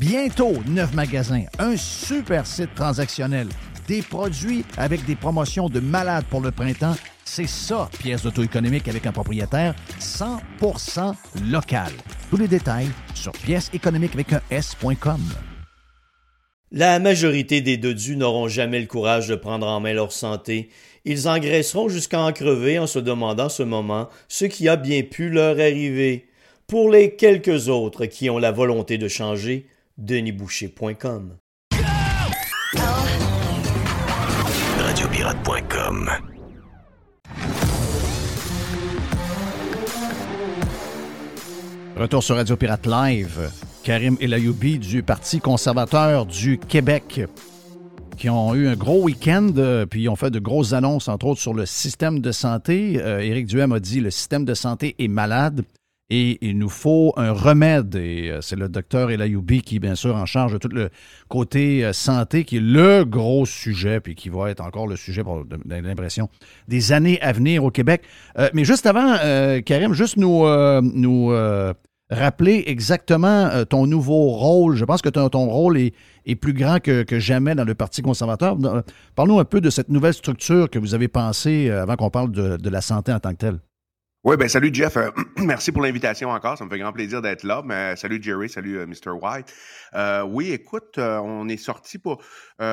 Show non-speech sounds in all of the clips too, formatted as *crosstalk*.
Bientôt, neuf magasins, un super site transactionnel, des produits avec des promotions de malades pour le printemps. C'est ça, pièce d'auto-économique avec un propriétaire 100% local. Tous les détails sur pièce économique avec un S.com. La majorité des dodus n'auront jamais le courage de prendre en main leur santé. Ils engraisseront jusqu'à en crever en se demandant ce moment ce qui a bien pu leur arriver. Pour les quelques autres qui ont la volonté de changer, denisboucher.com. Radiopirate.com Retour sur Radio Pirate Live. Karim Elayoubi du Parti conservateur du Québec qui ont eu un gros week-end, euh, puis ils ont fait de grosses annonces, entre autres, sur le système de santé. Euh, Éric Duhem a dit le système de santé est malade et il nous faut un remède. Et euh, c'est le docteur Elayoubi qui, bien sûr, en charge de tout le côté euh, santé, qui est le gros sujet, puis qui va être encore le sujet, pour l'impression, des années à venir au Québec. Euh, mais juste avant, Karim, juste nous, nous rappeler exactement ton nouveau rôle. Je pense que ton, rôle est, plus grand que, jamais dans le Parti conservateur. Parle-nous un peu de cette nouvelle structure que vous avez pensée avant qu'on parle de la santé en tant que telle. Oui, ben salut Jeff. Euh, *clears throat* merci pour l'invitation encore. Ça me fait grand plaisir d'être là. Mais salut Jerry, salut euh, Mr. White. Euh, oui, écoute, on est sorti pour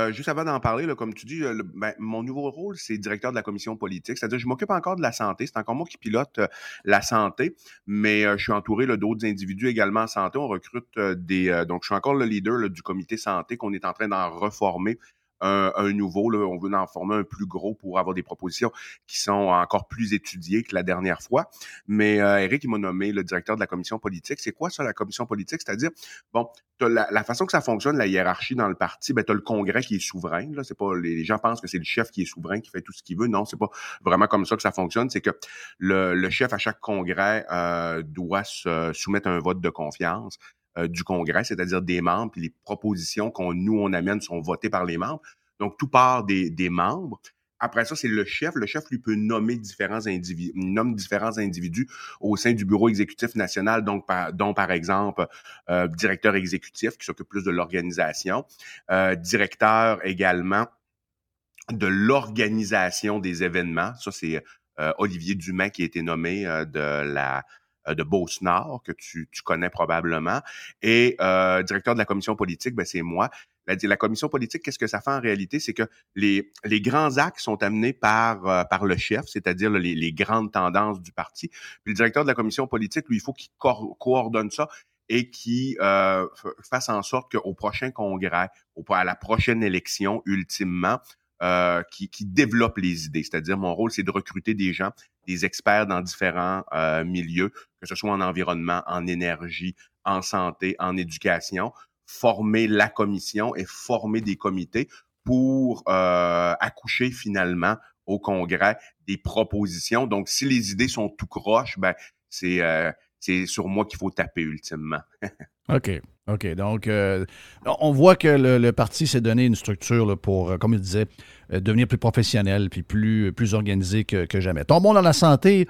juste avant d'en parler, là, comme tu dis, ben, mon nouveau rôle, c'est directeur de la commission politique. C'est-à-dire, je m'occupe encore de la santé. C'est encore moi qui pilote la santé, mais je suis entouré d'autres individus également en santé. On recrute des. donc, je suis encore le leader du comité santé qu'on est en train d'en reformer un, nouveau. On veut en former un plus gros pour avoir des propositions qui sont encore plus étudiées que la dernière fois. Mais euh, Eric, il m'a nommé le directeur de la commission politique. C'est quoi ça, la commission politique? C'est-à-dire, bon, la, la, façon que ça fonctionne, la hiérarchie dans le parti, ben, tu as le congrès qui est souverain. Là. C'est pas, les, gens pensent que c'est le chef qui est souverain, qui fait tout ce qu'il veut. Non, c'est pas vraiment comme ça que ça fonctionne. C'est que le, chef à chaque congrès euh, doit se soumettre un vote de confiance euh, du Congrès, c'est-à-dire des membres, puis les propositions qu'on nous on amène sont votées par les membres. Donc tout part des, des membres. Après ça, c'est le chef. Le chef lui peut nommer différents individus, nomme différents individus au sein du bureau exécutif national, donc par, dont par exemple euh, directeur exécutif qui s'occupe plus de l'organisation, euh, directeur également de l'organisation des événements. Ça, c'est Olivier Dumas qui a été nommé de la de Beauce-Nord, que tu, connais probablement. Et euh, directeur de la commission politique, ben, c'est moi. La, la, commission politique, qu'est-ce que ça fait en réalité? C'est que les, les grands actes sont amenés par, euh, par le chef, c'est-à-dire les, les, grandes tendances du parti. Puis le directeur de la commission politique, lui, il faut qu'il coordonne ça et qui euh, fasse en sorte qu'au prochain congrès, au, à la prochaine élection, ultimement, euh, qui, qui développe les idées. C'est-à-dire, mon rôle, c'est de recruter des gens, des experts dans différents euh, milieux, que ce soit en environnement, en énergie, en santé, en éducation, former la commission et former des comités pour euh, accoucher finalement au Congrès des propositions. Donc, si les idées sont tout croches, ben c'est c'est sur moi qu'il faut taper ultimement. *laughs* OK. OK. Donc, euh, on voit que le, parti s'est donné une structure pour, euh, comme il disait, euh, devenir plus professionnel puis plus, organisé que, jamais. Tombons dans la santé.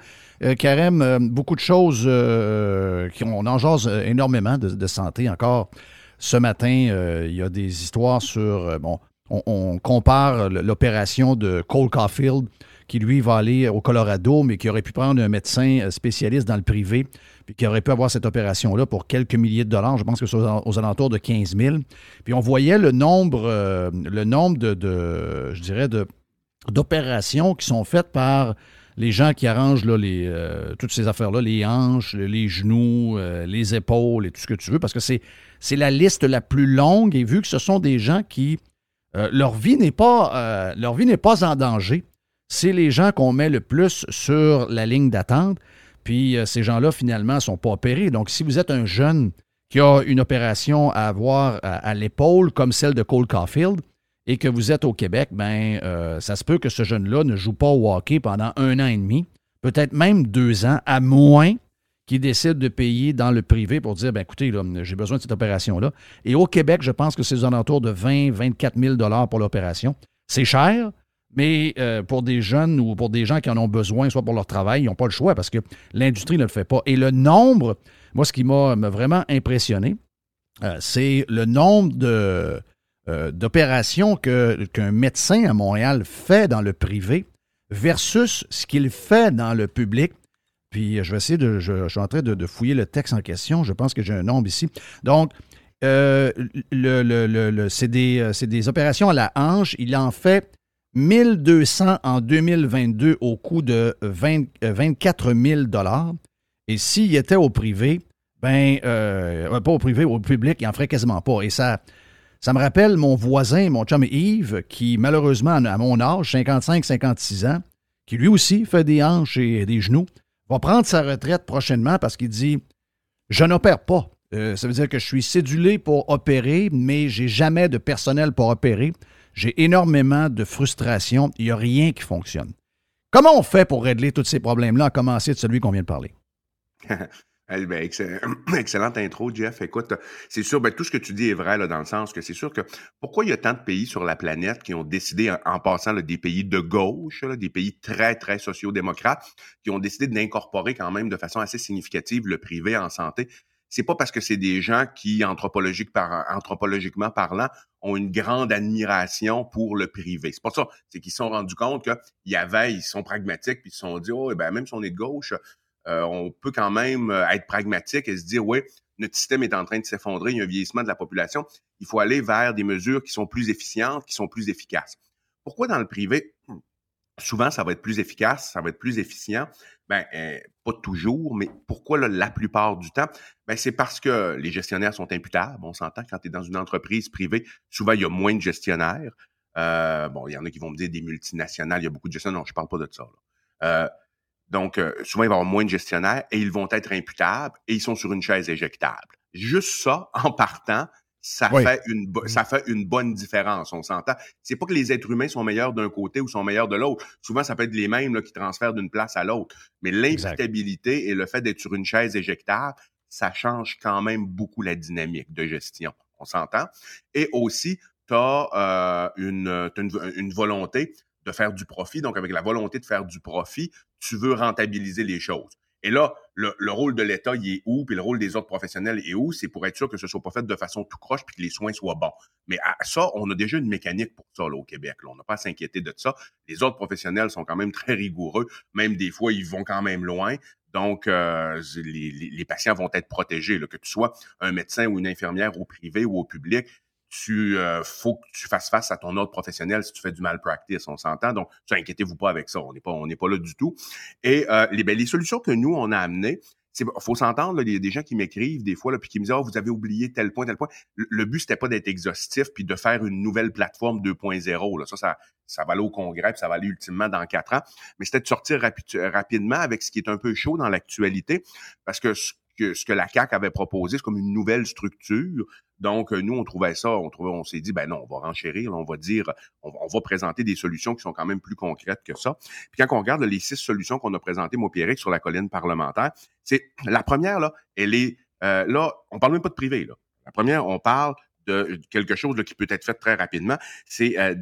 Karem, beaucoup de choses qui on en énormément de, santé encore. Ce matin, il y a des histoires sur. bon, on, on compare l'opération de Cole Caulfield qui, lui, va aller au Colorado, mais qui aurait pu prendre un médecin spécialiste dans le privé puis qui aurait pu avoir cette opération-là pour quelques milliers de dollars. Je pense que c'est aux, alentours de 15 000. Puis on voyait le nombre, euh, de, je dirais, d'opérations qui sont faites par les gens qui arrangent là, les, euh, toutes ces affaires-là, les hanches, les genoux, euh, les épaules et tout ce que tu veux, parce que c'est, c'est la liste la plus longue et vu que ce sont des gens qui, leur, vie n'est pas, leur vie n'est pas en danger, c'est les gens qu'on met le plus sur la ligne d'attente. Puis euh, ces gens-là, finalement, ne sont pas opérés. Donc, si vous êtes un jeune qui a une opération à avoir à, l'épaule, comme celle de Cole Caulfield, et que vous êtes au Québec, ben, euh, ça se peut que ce jeune-là ne joue pas au hockey pendant un an et demi, peut-être même deux ans, à moins qu'il décide de payer dans le privé pour dire, ben, écoutez, j'ai besoin de cette opération-là. Et au Québec, je pense que c'est aux alentours de 20 24 000 pour l'opération. C'est cher, mais euh, pour des jeunes ou pour des gens qui en ont besoin, soit pour leur travail, ils n'ont pas le choix parce que l'industrie ne le fait pas. Et le nombre, moi, ce qui m'a vraiment impressionné, euh, c'est le nombre euh, d'opérations qu'un médecin à Montréal fait dans le privé versus ce qu'il fait dans le public. Puis je vais essayer de. Je, suis en train de, fouiller le texte en question. Je pense que j'ai un nombre ici. Donc, c'est, des, c'est des opérations à la hanche. Il en fait 1200 en 2022 au coût de 24 000 euh, Et s'il était au privé, ben, euh, euh, pas au privé, au public, il n'en ferait quasiment pas. Et ça, ça me rappelle mon voisin, mon chum Yves, qui malheureusement, à mon âge, 55-56 ans, qui lui aussi fait des hanches et des genoux, va prendre sa retraite prochainement parce qu'il dit Je n'opère pas. ça veut dire que je suis cédulé pour opérer, mais j'ai jamais de personnel pour opérer. J'ai énormément de frustration. Il n'y a rien qui fonctionne. Comment on fait pour régler tous ces problèmes-là, à commencer de celui qu'on vient de parler? *laughs* Ben, *clears throat* excellente intro, Jeff. Écoute, c'est sûr, ben, tout ce que tu dis est vrai dans le sens que c'est sûr que pourquoi il y a tant de pays sur la planète qui ont décidé, en, passant des pays de gauche, des pays très, très sociaux-démocrates, qui ont décidé d'incorporer quand même de façon assez significative le privé en santé? C'est pas parce que c'est des gens qui, anthropologiquement parlant, ont une grande admiration pour le privé. C'est pas ça. C'est qu'ils se sont rendus compte qu'il y avait, ils sont pragmatiques, puis ils se sont dit, oh, eh ben, même si on est de gauche, euh, on peut quand même euh, être pragmatique et se dire, oui, notre système est en train de s'effondrer, il y a un vieillissement de la population, il faut aller vers des mesures qui sont plus efficientes, qui sont plus efficaces. Pourquoi dans le privé? Souvent, ça va être plus efficace, ça va être plus efficient. Ben, euh, pas toujours, mais pourquoi la plupart du temps? Ben, c'est parce que les gestionnaires sont imputables. On s'entend quand tu es dans une entreprise privée, souvent il y a moins de gestionnaires. Euh, bon, il y en a qui vont me dire des multinationales, il y a beaucoup de gestionnaires. Non, je parle pas de ça. Euh, donc, euh, souvent, il va y avoir moins de gestionnaires et ils vont être imputables et ils sont sur une chaise éjectable. Juste ça, *laughs* en partant, ça fait une mm. ça fait une bonne différence, on s'entend. C'est pas que les êtres humains sont meilleurs d'un côté ou sont meilleurs de l'autre. Souvent, ça peut être les mêmes là, qui transfèrent d'une place à l'autre. Mais l'imputabilité et le fait d'être sur une chaise éjectable, ça change quand même beaucoup la dynamique de gestion. On s'entend? Et aussi, tu as, euh, une, une, volonté de faire du profit. Donc, avec la volonté de faire du profit, tu veux rentabiliser les choses. Et là, le, rôle de l'État, il est où, puis le rôle des autres professionnels est où, c'est pour être sûr que ce soit pas fait de façon tout croche, puis que les soins soient bons. Mais à ça, on a déjà une mécanique pour ça là, au Québec. Là. On n'a pas à s'inquiéter de ça. Les autres professionnels sont quand même très rigoureux. Même des fois, ils vont quand même loin. Donc, euh, les, patients vont être protégés, là, que tu sois un médecin ou une infirmière au privé ou au public tu euh, faut que tu fasses face à ton autre professionnel si tu fais du malpractice, on s'entend. Donc, inquiétez-vous pas avec ça, on n'est pas on n'est pas là du tout. Et euh, les, ben, les solutions que nous on a amenées, c'est faut s'entendre, il y a des gens qui m'écrivent des fois là, puis qui me disent oh, vous avez oublié tel point tel point. Le, but c'était pas d'être exhaustif puis de faire une nouvelle plateforme 2.0 là, ça ça ça va aller au congrès, puis ça va aller ultimement dans quatre ans, mais c'était de sortir rapidement avec ce qui est un peu chaud dans l'actualité parce que ce que la CAC avait proposé, c'est comme une nouvelle structure. Donc, nous, on trouvait ça, on trouvait, on s'est dit, ben non, on va renchérir, on va dire, on, va présenter des solutions qui sont quand même plus concrètes que ça. Puis quand on regarde les six solutions qu'on a présentées, moi, sur la colline parlementaire, c'est la première, là, elle est, euh, là, on parle même pas de privé, là. La première, on parle de quelque chose qui peut être fait très rapidement, c'est euh,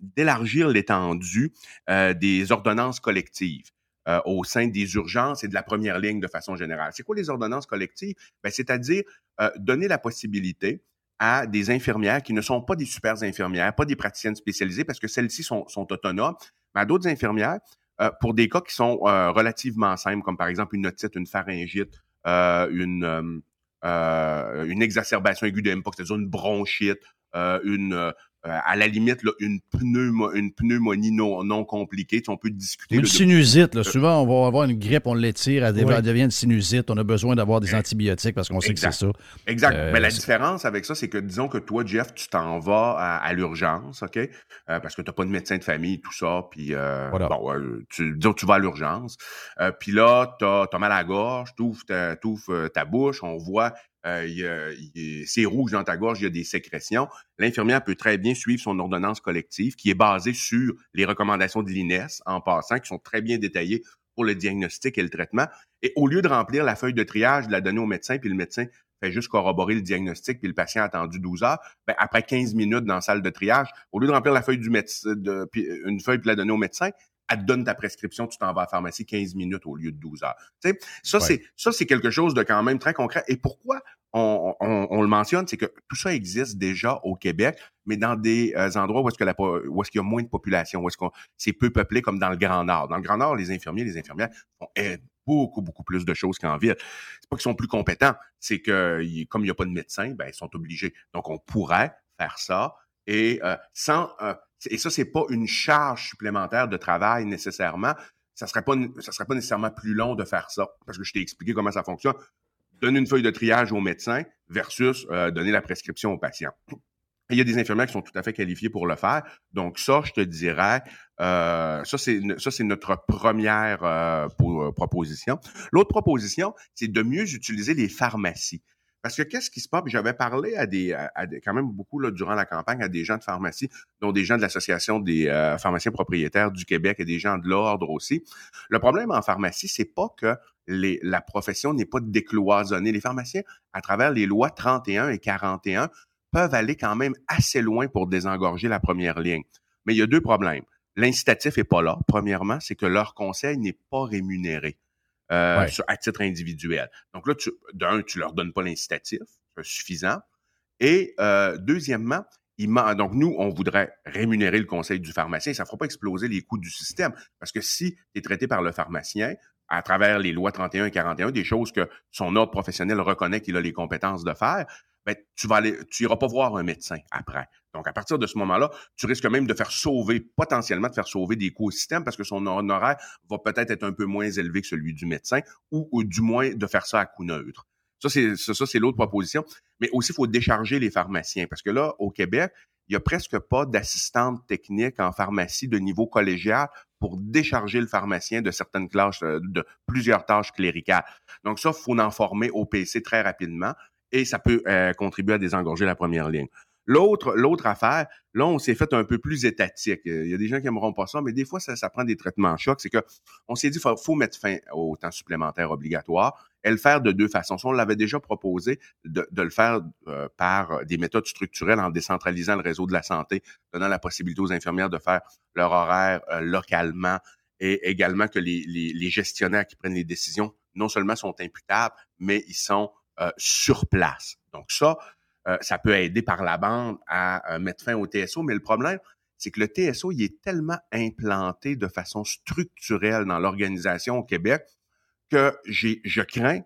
d'élargir l'étendue euh, des ordonnances collectives. Euh, au sein des urgences et de la première ligne de façon générale. C'est quoi les ordonnances collectives? Ben, C'est-à-dire euh, donner la possibilité à des infirmières qui ne sont pas des super infirmières, pas des praticiennes spécialisées, parce que celles-ci sont, autonomes, mais à d'autres infirmières, euh, pour des cas qui sont relativement simples, comme par exemple une otite, une pharyngite, une, une exacerbation aiguë de MPOX, c'est-à-dire une bronchite, une à la limite, là, une, une pneumonie non, non compliquée. on peut discuter. Une sinusite. Là, euh, souvent, on va avoir une grippe, on l'étire, elle, devient une sinusite. On a besoin d'avoir des antibiotiques parce qu'on sait que c'est ça. Exact. Euh, Mais la différence avec ça, c'est que disons que toi, Jeff, tu t'en vas à, l'urgence, OK? parce que tu n'as pas de médecin de famille, tout ça. Puis, bon, tu, disons que tu vas à l'urgence. puis là, tu as, mal à la gorge, tu ouvres ta, ta bouche, on voit euh, c'est rouge dans ta gorge, il y a des sécrétions. L'infirmière peut très bien suivre son ordonnance collective qui est basée sur les recommandations de l'INES en passant, qui sont très bien détaillées pour le diagnostic et le traitement. Et au lieu de remplir la feuille de triage, de la donner au médecin, puis le médecin fait juste corroborer le diagnostic, puis le patient a attendu 12 heures, ben après 15 minutes dans la salle de triage, au lieu de remplir la feuille du médecin, de, une feuille puis la donner au médecin, elle te donne ta prescription, tu t'en vas à la pharmacie 15 minutes au lieu de 12 heures. Tu sais, ça, c'est ça, c'est quelque chose de quand même très concret. Et pourquoi on, on, le mentionne, c'est que tout ça existe déjà au Québec, mais dans des euh, endroits où est-ce que la, où est-ce qu'il y a moins de population, où est-ce qu'on c'est peu peuplé comme dans le Grand Nord. Dans le Grand Nord, les infirmiers, les infirmières font beaucoup, beaucoup plus de choses qu'en ville. C'est pas qu'ils sont plus compétents, c'est que comme il n'y a pas de médecin, ben ils sont obligés. Donc on pourrait faire ça et euh, sans euh, et ça, c'est pas une charge supplémentaire de travail nécessairement. Ça serait pas, ça serait pas nécessairement plus long de faire ça. Parce que je t'ai expliqué comment ça fonctionne. Donner une feuille de triage au médecin versus euh, donner la prescription au patient. il y a des infirmières qui sont tout à fait qualifiées pour le faire. Donc ça, je te dirais, euh, ça c'est notre première euh, proposition. L'autre proposition, c'est de mieux utiliser les pharmacies. Parce que qu'est-ce qui se passe? J'avais parlé à des, à quand même beaucoup là, durant la campagne à des gens de pharmacie, dont des gens de l'Association des euh, pharmaciens propriétaires du Québec et des gens de l'ordre aussi. Le problème en pharmacie, c'est pas que les, la profession n'est pas décloisonnée. Les pharmaciens, à travers les lois 31 et 41, peuvent aller quand même assez loin pour désengorger la première ligne. Mais il y a deux problèmes. L'incitatif est pas là. Premièrement, c'est que leur conseil n'est pas rémunéré. Euh, à titre individuel. Donc là, d'un, tu leur donnes pas l'incitatif, c'est suffisant. Et euh, deuxièmement, il donc nous, on voudrait rémunérer le conseil du pharmacien. Ça ne fera pas exploser les coûts du système. Parce que si tu es traité par le pharmacien, à travers les lois 31 et 41, des choses que son ordre professionnel reconnaît qu'il a les compétences de faire, ben, tu vas aller, tu iras pas voir un médecin après. Donc, à partir de ce moment-là, tu risques même de faire sauver, potentiellement de faire sauver des coûts au système parce que son honoraire va peut-être être un peu moins élevé que celui du médecin ou, du moins de faire ça à coût neutre. Ça, c'est, ça, c'est l'autre proposition. Mais aussi, il faut décharger les pharmaciens parce que là, au Québec, il n'y a presque pas d'assistante technique en pharmacie de niveau collégial pour décharger le pharmacien de certaines classes, euh, de plusieurs tâches cléricales. Donc ça, il faut en former au PC très rapidement et ça peut euh, contribuer à désengorger la première ligne. L'autre, l'autre affaire, là, on s'est fait un peu plus étatique. Il y a des gens qui aimeront pas ça, mais des fois, ça, prend des traitements chocs. C'est que on s'est dit, faut, faut mettre fin au temps supplémentaire obligatoire et le faire de deux façons. on l'avait déjà proposé de, le faire euh, par des méthodes structurelles en décentralisant le réseau de la santé, donnant la possibilité aux infirmières de faire leur horaire euh, localement et également que les, les, gestionnaires qui prennent les décisions non seulement sont imputables, mais ils sont euh, sur place. Donc ça, euh, ça peut aider par la bande à euh, mettre fin au TSO, mais le problème, c'est que le TSO, il est tellement implanté de façon structurelle dans l'organisation au Québec que je crains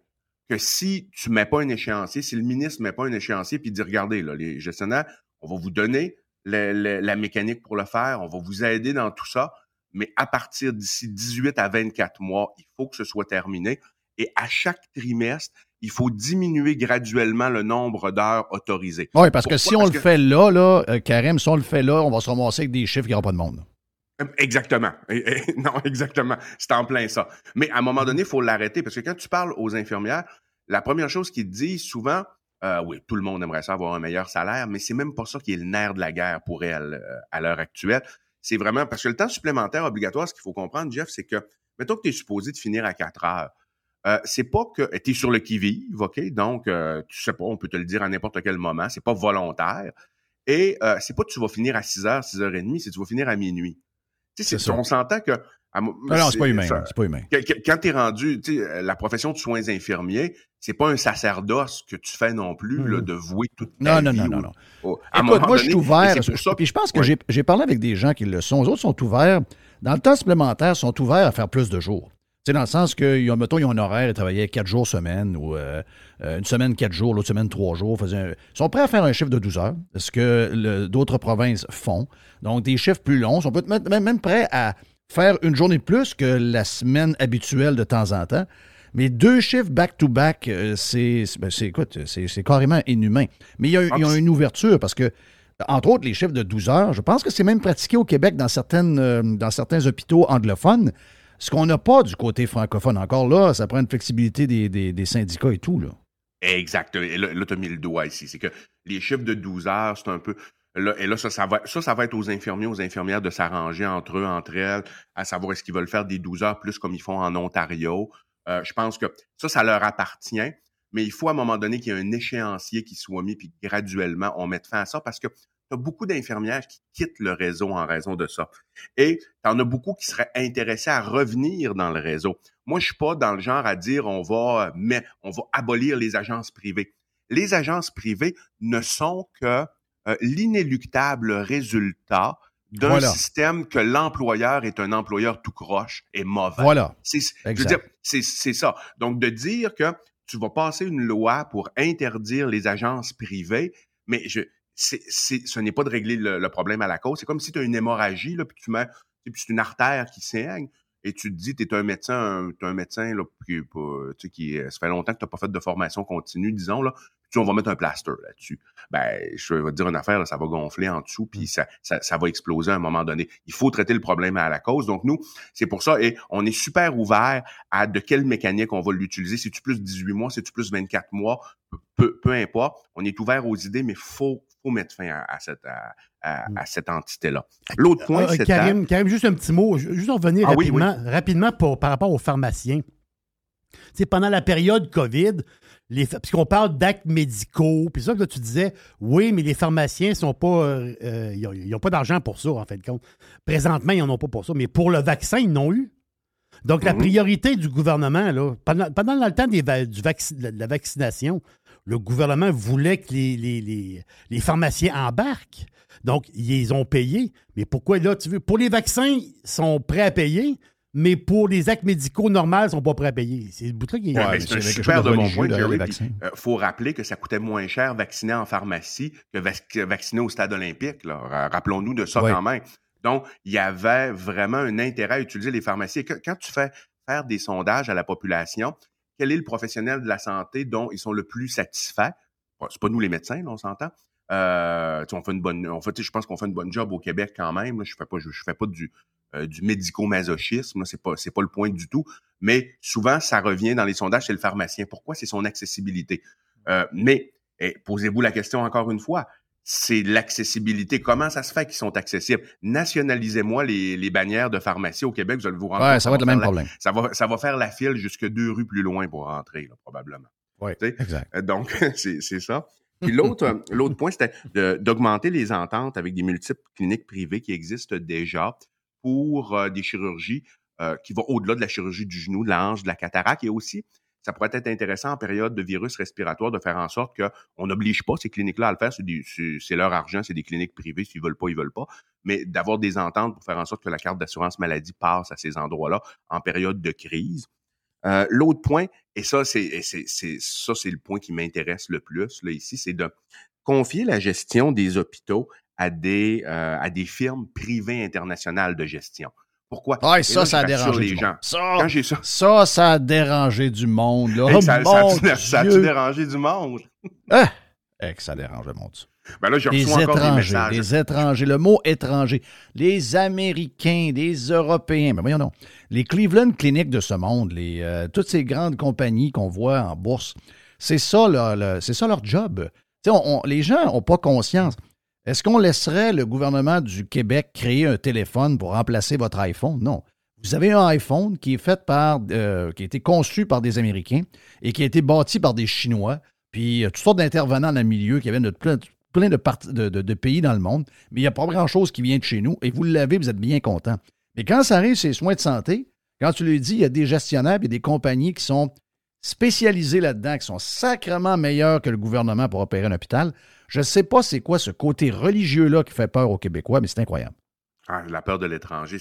que si tu mets pas un échéancier, si le ministre met pas un échéancier puis dit regardez les gestionnaires, on va vous donner la mécanique pour le faire, on va vous aider dans tout ça, mais à partir d'ici 18 à 24 mois, il faut que ce soit terminé. Et à chaque trimestre, il faut diminuer graduellement le nombre d'heures autorisées. Oui, parce que si on le fait là, là, euh, Karim, si on le fait là, on va se ramasser avec des chiffres qui n'auront pas de monde. Exactement. *laughs* non, exactement. C'est en plein ça. Mais à un moment donné, il faut l'arrêter parce que quand tu parles aux infirmières, la première chose qu'ils disent souvent, euh, oui, tout le monde aimerait ça avoir un meilleur salaire, mais c'est même pas ça qui est le nerf de la guerre pour elles euh, à l'heure actuelle. C'est vraiment parce que le temps supplémentaire obligatoire, ce qu'il faut comprendre, Jeff, c'est que, mettons que tu es supposé de finir à 4 heures. Euh, c'est pas que tu es sur le qui-vive, OK? Donc, euh, tu sais pas, on peut te le dire à n'importe quel moment. C'est pas volontaire. Et euh, c'est pas que tu vas finir à 6h, 6h30, c'est que tu vas finir à minuit. Tu sais, on s'entend que... non, non c'est pas humain. C'est pas humain. Quand tu es rendu, tu sais, la profession de soins infirmiers, c'est pas un sacerdoce que tu fais non plus, là, mmh. de vouer toute ta non, vie. Non, non, non, non. Écoute, moi, je suis ouvert. Puis je pense que j'ai parlé avec des gens qui le sont. Les autres sont ouverts. Dans le temps supplémentaire, sont ouverts à faire plus de jours dans le sens que, mettons, ils ont un horaire, ils travaillaient quatre jours semaine ou euh, euh, une semaine quatre jours, l'autre semaine trois jours. Ils sont prêts à faire un chiffre de 12 heures, ce que d'autres provinces font. Donc, des chiffres plus longs. Ils sont même, même prêts à faire une journée de plus que la semaine habituelle de temps en temps. Mais deux chiffres back-to-back, euh, ben, c'est, c'est, carrément inhumain. Mais il y a, une ouverture parce que, entre autres, les chiffres de 12 heures, je pense que c'est même pratiqué au Québec dans, certaines, dans certains hôpitaux anglophones. Ce qu'on n'a pas du côté francophone encore là, ça prend une flexibilité des, syndicats et tout. Là. Exact. Et là, tu as mis le doigt ici. C'est que les chiffres de 12 heures, c'est un peu. Et là, ça, ça va, ça, ça va être aux infirmiers, aux infirmières de s'arranger entre eux, entre elles, à savoir est-ce qu'ils veulent faire des 12 heures plus comme ils font en Ontario. Euh, je pense que ça, ça leur appartient, mais il faut à un moment donné qu'il y ait un échéancier qui soit mis, puis graduellement, on mette fin à ça parce que tu as beaucoup d'infirmières qui quittent le réseau en raison de ça. Et tu en as beaucoup qui seraient intéressés à revenir dans le réseau. Moi, je suis pas dans le genre à dire on va mais on va abolir les agences privées. Les agences privées ne sont que euh, l'inéluctable résultat d'un système que l'employeur est un employeur tout croche et mauvais. Voilà. C'est, c'est ça. Donc, de dire que tu vas passer une loi pour interdire les agences privées, mais je, c'est, ce n'est pas de régler le, problème à la cause. C'est comme si tu as une hémorragie, là, puis tu mets, puis c'est une artère qui saigne, et tu te dis, tu es un médecin, un, un médecin là, tu sais, qui, ça fait longtemps que tu n'as pas fait de formation continue, disons, là, puis on va mettre un plaster là-dessus. Ben, je vais te dire une affaire, ça va gonfler en dessous, puis ça, ça, ça, va exploser à un moment donné. Il faut traiter le problème à la cause. Donc, nous, c'est pour ça, et on est super ouvert à de quelle mécanique on va l'utiliser. C'est-tu plus 18 mois, c'est-tu plus 24 mois, peu, peu importe. On est ouvert aux idées, mais faut faut mettre fin à, cette, à, mm. cette entité-là. L'autre point, euh, c'est... Karim, Karim, juste un petit mot, juste en revenir ah rapidement, rapidement pour, par rapport aux pharmaciens. pendant la période COVID, les, puisqu'on parle d'actes médicaux, puis ça que tu disais, oui, mais les pharmaciens sont pas, euh, euh, ils n'ont pas d'argent pour ça, en fait, compte. Présentement, ils n'en ont pas pour ça, mais pour le vaccin, ils n'ont eu. Donc, la mm-hmm. priorité du gouvernement, là, pendant, pendant le temps des, du de la vaccination, le gouvernement voulait que les, les, pharmaciens embarquent. Donc, ils ont payé. Mais pourquoi là, tu veux? Pour les vaccins, ils sont prêts à payer, mais pour les actes médicaux normaux, ils ne sont pas prêts à payer. C'est le bout-là qui est. c'est super de mon point Il euh, faut rappeler que ça coûtait moins cher vacciner en pharmacie que, vacciner au stade olympique. Rappelons-nous de ça quand même. Donc, il y avait vraiment un intérêt à utiliser les pharmacies. Quand tu fais faire des sondages à la population, quel est le professionnel de la santé dont ils sont le plus satisfaits? c'est pas nous les médecins, on s'entend. Euh, on fait une bonne, on je pense qu'on fait une bonne job au Québec quand même. Je fais pas, je, fais pas du, euh, médico-masochisme. C'est pas, c'est pas le point du tout. Mais souvent, ça revient dans les sondages chez le pharmacien. Pourquoi? C'est son accessibilité euh, Mais posez-vous la question encore une fois. C'est l'accessibilité. Comment ça se fait qu'ils sont accessibles? Nationalisez-moi les, les, bannières de pharmacie au Québec, vous allez vous rendre ouais, ça va être le même problème. Ça va, ça va faire la file jusque deux rues plus loin pour rentrer, probablement. Oui, exact. Donc, *laughs* c'est ça. Puis *laughs* l'autre, euh, l'autre point, c'était d'augmenter les ententes avec des multiples cliniques privées qui existent déjà pour euh, des chirurgies euh, qui vont au-delà de la chirurgie du genou, de la hanche, de la cataracte. Et aussi, ça pourrait être intéressant en période de virus respiratoire de faire en sorte qu'on n'oblige pas ces cliniques-là à le faire. C'est, leur argent, c'est des cliniques privées. S'ils veulent pas, ils veulent pas. Mais d'avoir des ententes pour faire en sorte que la carte d'assurance maladie passe à ces endroits-là en période de crise. Euh, l'autre point, et ça, c'est, ça, c'est le point qui m'intéresse le plus ici, c'est de confier la gestion des hôpitaux à des, euh, à des firmes privées internationales de gestion. Pourquoi? Ah, ça, ça a dérangé les gens. Ça, ça, ça, ça, a dérangé du monde. Là. Oh, ça, ça, a dérangé du monde? Ah! que ça dérange le monde. Ben là, les étrangers, les étrangers, le mot étranger, les Américains, les Européens, mais voyons non, les Cleveland Clinic de ce monde, les, euh, toutes ces grandes compagnies qu'on voit en bourse, c'est ça, leur, c'est ça leur job. les gens n'ont pas conscience. Est-ce qu'on laisserait le gouvernement du Québec créer un téléphone pour remplacer votre iPhone? Non. Vous avez un iPhone qui est fait par, euh, qui a été conçu par des Américains et qui a été bâti par des Chinois, puis toutes sortes d'intervenants dans le milieu qui viennent de plein, de, pays dans le monde, mais il n'y a pas grand-chose qui vient de chez nous, et vous l'avez, vous êtes bien content. Mais quand ça arrive, ces soins de santé, quand tu lui dis, il y a des gestionnaires et des compagnies qui sont spécialisées là-dedans, qui sont sacrément meilleurs que le gouvernement pour opérer un hôpital, je ne sais pas c'est quoi ce côté religieux-là qui fait peur aux Québécois, mais c'est incroyable. Ah, la peur de l'étranger.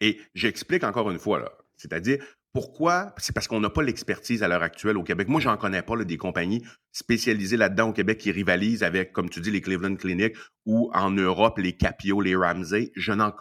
Et j'explique encore une fois. C'est-à-dire, pourquoi? C'est parce qu'on n'a pas l'expertise à l'heure actuelle au Québec. Moi, j'en connais pas des compagnies spécialisées là-dedans au Québec qui rivalisent avec, comme tu dis, les Cleveland Clinic ou en Europe, les Capio, les Ramsey. Je n'en,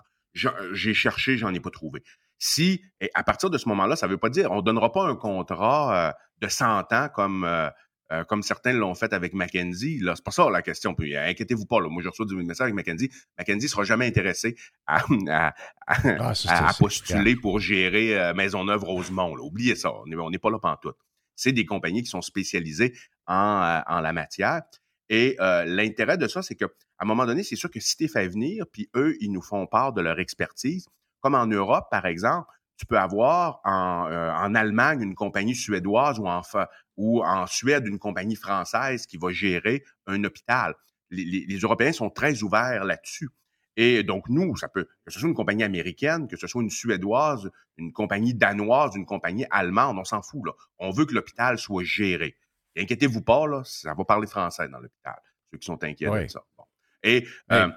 j'ai cherché, j'en ai pas trouvé. Si, et à partir de ce moment-là, ça veut pas dire, on donnera pas un contrat euh, de 100 ans comme euh, euh, comme certains l'ont fait avec Mackenzie. Là, c'est pas ça la question. Puis, inquiétez-vous pas. Là. Moi, je reçois du message avec Mackenzie. Mackenzie sera jamais intéressé à, *laughs* ah, postuler pour gérer euh, Maisonneuve-Rosemont. Oubliez ça. On n'est pas là tout. C'est des compagnies qui sont spécialisées en, euh, en la matière. Et l'intérêt de ça, c'est que à un moment donné, c'est sûr que si tu fait venir, puis eux, ils nous font part de leur expertise, comme en Europe, par exemple, tu peux avoir en, en Allemagne une compagnie suédoise ou en, ou en Suède, une compagnie française qui va gérer un hôpital. Les, Européens sont très ouverts là-dessus. Et donc, nous, ça peut, que ce soit une compagnie américaine, que ce soit une suédoise, une compagnie danoise, une compagnie allemande, on s'en fout, là. On veut que l'hôpital soit géré. inquiétez-vous pas, là, ça va parler français dans l'hôpital, ceux qui sont inquiets de ça. Et, euh,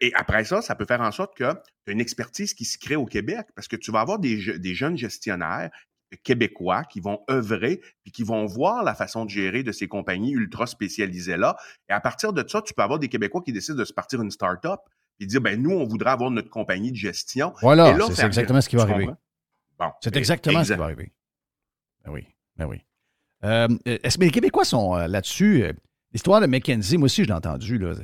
et après ça, ça peut faire en sorte que tu as une expertise qui se crée au Québec parce que tu vas avoir des, des jeunes gestionnaires québécois qui vont œuvrer puis qui vont voir la façon de gérer de ces compagnies ultra spécialisées là. Et à partir de ça, tu peux avoir des Québécois qui décident de se partir une start-up et dire ben nous on voudrait avoir notre compagnie de gestion. Voilà, c'est exactement ce qui va arriver. Bon, c'est exactement ce qui va arriver. Ben oui, ben oui. Euh, est-ce que les Québécois sont euh, là-dessus? Euh, l'histoire de McKenzie, moi aussi je l'ai entendu. Là.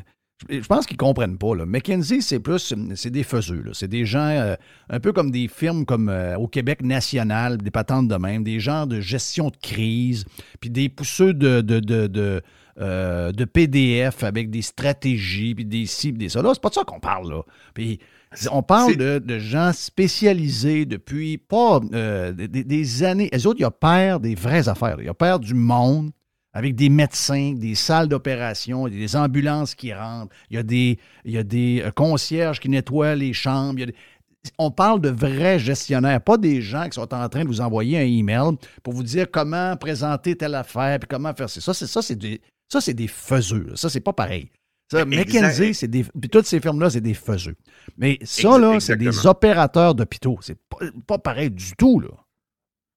Je pense qu'ils ne comprennent pas. Là. McKinsey, c'est plus, c'est des faiseux. C'est des gens, euh, un peu comme des firmes comme euh, au Québec national, des patentes de même, des gens de gestion de crise, puis des pousseux de, de, de, de, euh, PDF avec des stratégies, puis des cibles, des ça. Là, c'est pas de ça qu'on parle. Là. Puis on parle de, gens spécialisés depuis pas des, des, années. Les autres, ils opèrent des vraies affaires. Ils opèrent du monde avec des médecins, des salles d'opération, des ambulances qui rentrent, il y a des, il y a des euh, concierges qui nettoient les chambres. On parle de vrais gestionnaires, pas des gens qui sont en train de vous envoyer un email pour vous dire comment présenter telle affaire puis comment faire ça. Ça, c'est, ça, c'est des, ça, c'est des faiseux. Ça, c'est pas pareil. Ça, McKenzie, c'est des. Puis toutes ces firmes-là, c'est des faiseux. Mais ça, là, c'est des opérateurs d'hôpitaux. C'est pas, pas, pareil du tout, là.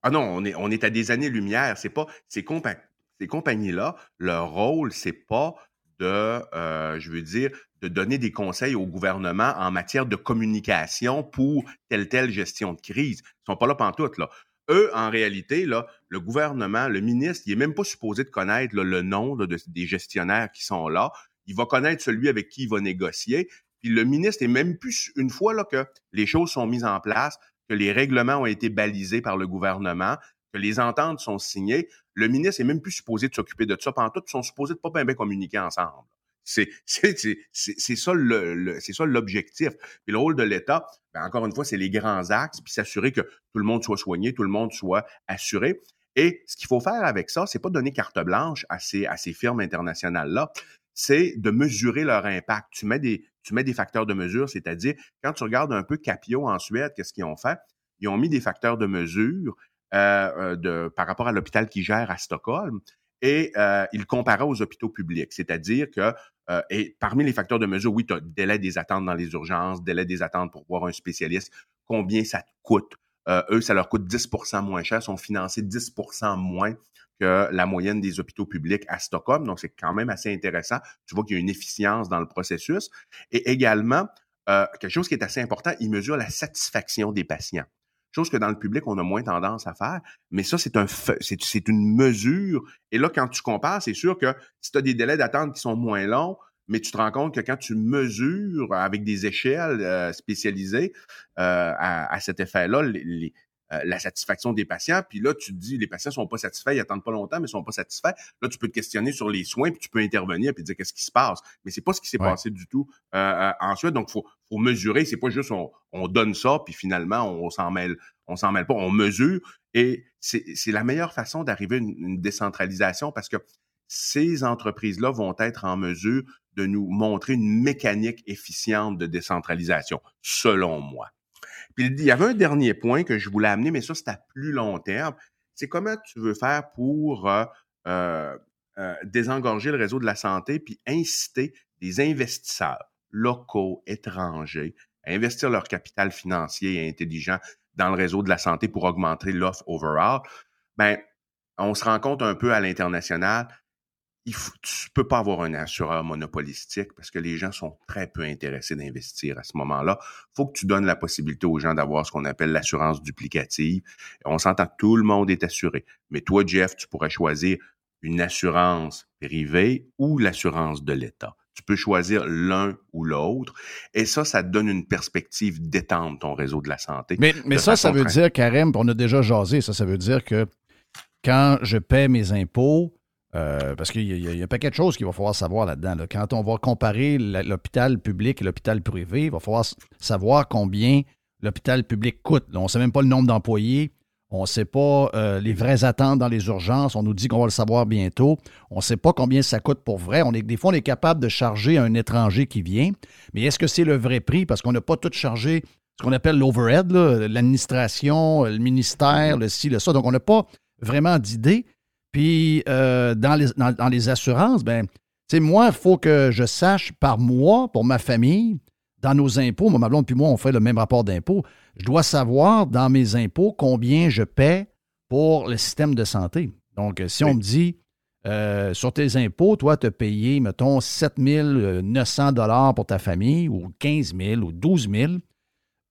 Ah non, on est, on est à des années-lumière. C'est pas. C'est compact ces compagnies-là, leur rôle, c'est pas de, euh, je veux dire, de donner des conseils au gouvernement en matière de communication pour telle telle gestion de crise. Ils sont pas là pantoute, là. Eux, en réalité, là, le gouvernement, le ministre, il est même pas supposé de connaître le nom des gestionnaires qui sont là. il va connaître celui avec qui il va négocier. Puis le ministre est même plus, une fois là, que les choses sont mises en place, que les règlements ont été balisés par le gouvernement, que les ententes sont signées, le ministre est même plus supposé de s'occuper de ça. Pendant tout, ils sont supposés de pas bien, communiquer ensemble. *laughs* C'est ça l'objectif. Puis le rôle de l'État, ben encore une fois, c'est les grands axes, puis s'assurer que tout le monde soit soigné, tout le monde soit assuré. Et ce qu'il faut faire avec ça, c'est pas donner carte blanche à ces, firmes internationales-là, c'est de mesurer leur impact. Tu mets des, tu mets des facteurs de mesure, c'est-à-dire, quand tu regardes un peu Capio en Suède, qu'est-ce qu'ils ont fait? Ils ont mis des facteurs de mesure de, par rapport à l'hôpital qui gère à Stockholm et euh, ils comparaient aux hôpitaux publics, c'est-à-dire que euh, parmi les facteurs de mesure, oui, tu as délai des attentes dans les urgences, délai des attentes pour voir un spécialiste, combien ça te coûte. Euh, eux, ça leur coûte 10% moins cher, sont financés 10% moins que la moyenne des hôpitaux publics à Stockholm. Donc, c'est quand même assez intéressant. Tu vois qu'il y a une efficience dans le processus. Et également, euh, quelque chose qui est assez important, ils mesurent la satisfaction des patients. Chose que dans le public, on a moins tendance à faire. Mais ça, c'est un c'est une mesure. Et là, quand tu compares, c'est sûr que si tu as des délais d'attente qui sont moins longs, mais tu te rends compte que quand tu mesures avec des échelles euh, spécialisées euh, à, à, cet effet-là, les, euh, la satisfaction des patients. Puis là, tu te dis, les patients sont pas satisfaits, ils attendent pas longtemps, mais ils sont pas satisfaits. Là, tu peux te questionner sur les soins, puis tu peux intervenir, puis dire qu'est-ce qui se passe. Mais c'est pas ce qui s'est passé du tout euh, euh, ensuite. Donc, faut, faut mesurer. C'est pas juste on, on donne ça, puis finalement, on, s'en mêle, on s'en mêle pas. On mesure. Et c'est la meilleure façon d'arriver à une, une décentralisation parce que ces entreprises-là vont être en mesure de nous montrer une mécanique efficiente de décentralisation, selon moi. Puis il y avait un dernier point que je voulais amener, mais ça, c'est à plus long terme. C'est comment tu veux faire pour euh, euh, euh, désengorger le réseau de la santé puis inciter des investisseurs locaux, étrangers, à investir leur capital financier et intelligent dans le réseau de la santé pour augmenter l'offre overall? Ben, on se rend compte un peu à l'international il faut, tu peux pas avoir un assureur monopolistique parce que les gens sont très peu intéressés d'investir à ce moment-là. faut que tu donnes la possibilité aux gens d'avoir ce qu'on appelle l'assurance duplicative. On s'entend que tout le monde est assuré. Mais toi, Jeff, tu pourrais choisir une assurance privée ou l'assurance de l'État. Tu peux choisir l'un ou l'autre. Et ça, ça te donne une perspective d'étendre ton réseau de la santé. Mais, mais ça, ça veut dire, Karim, on a déjà jasé, ça, ça veut dire que quand je paie mes impôts, euh, parce qu'il y, a un paquet de choses qu'il va falloir savoir là-dedans. Quand on va comparer l'hôpital public et l'hôpital privé, il va falloir savoir combien l'hôpital public coûte. on ne sait même pas le nombre d'employés. On ne sait pas euh, les vraies attentes dans les urgences. On nous dit qu'on va le savoir bientôt. On ne sait pas combien ça coûte pour vrai. Des fois, on est capable de charger un étranger qui vient. Mais est-ce que c'est le vrai prix? Parce qu'on n'a pas tout chargé ce qu'on appelle l'overhead, l'administration, le ministère, le ci, le ça. Donc, on n'a pas vraiment d'idée. Puis euh, dans, les, dans, les assurances, ben, tu moi, il faut que je sache par mois, pour ma famille, dans nos impôts, moi, ma blonde puis moi, on fait le même rapport d'impôts. Je dois savoir dans mes impôts combien je paie pour le système de santé. Donc, si on me dit euh, sur tes impôts, toi, tu as payé, mettons, 7 900 pour ta famille, ou 15 000 ou 12 000,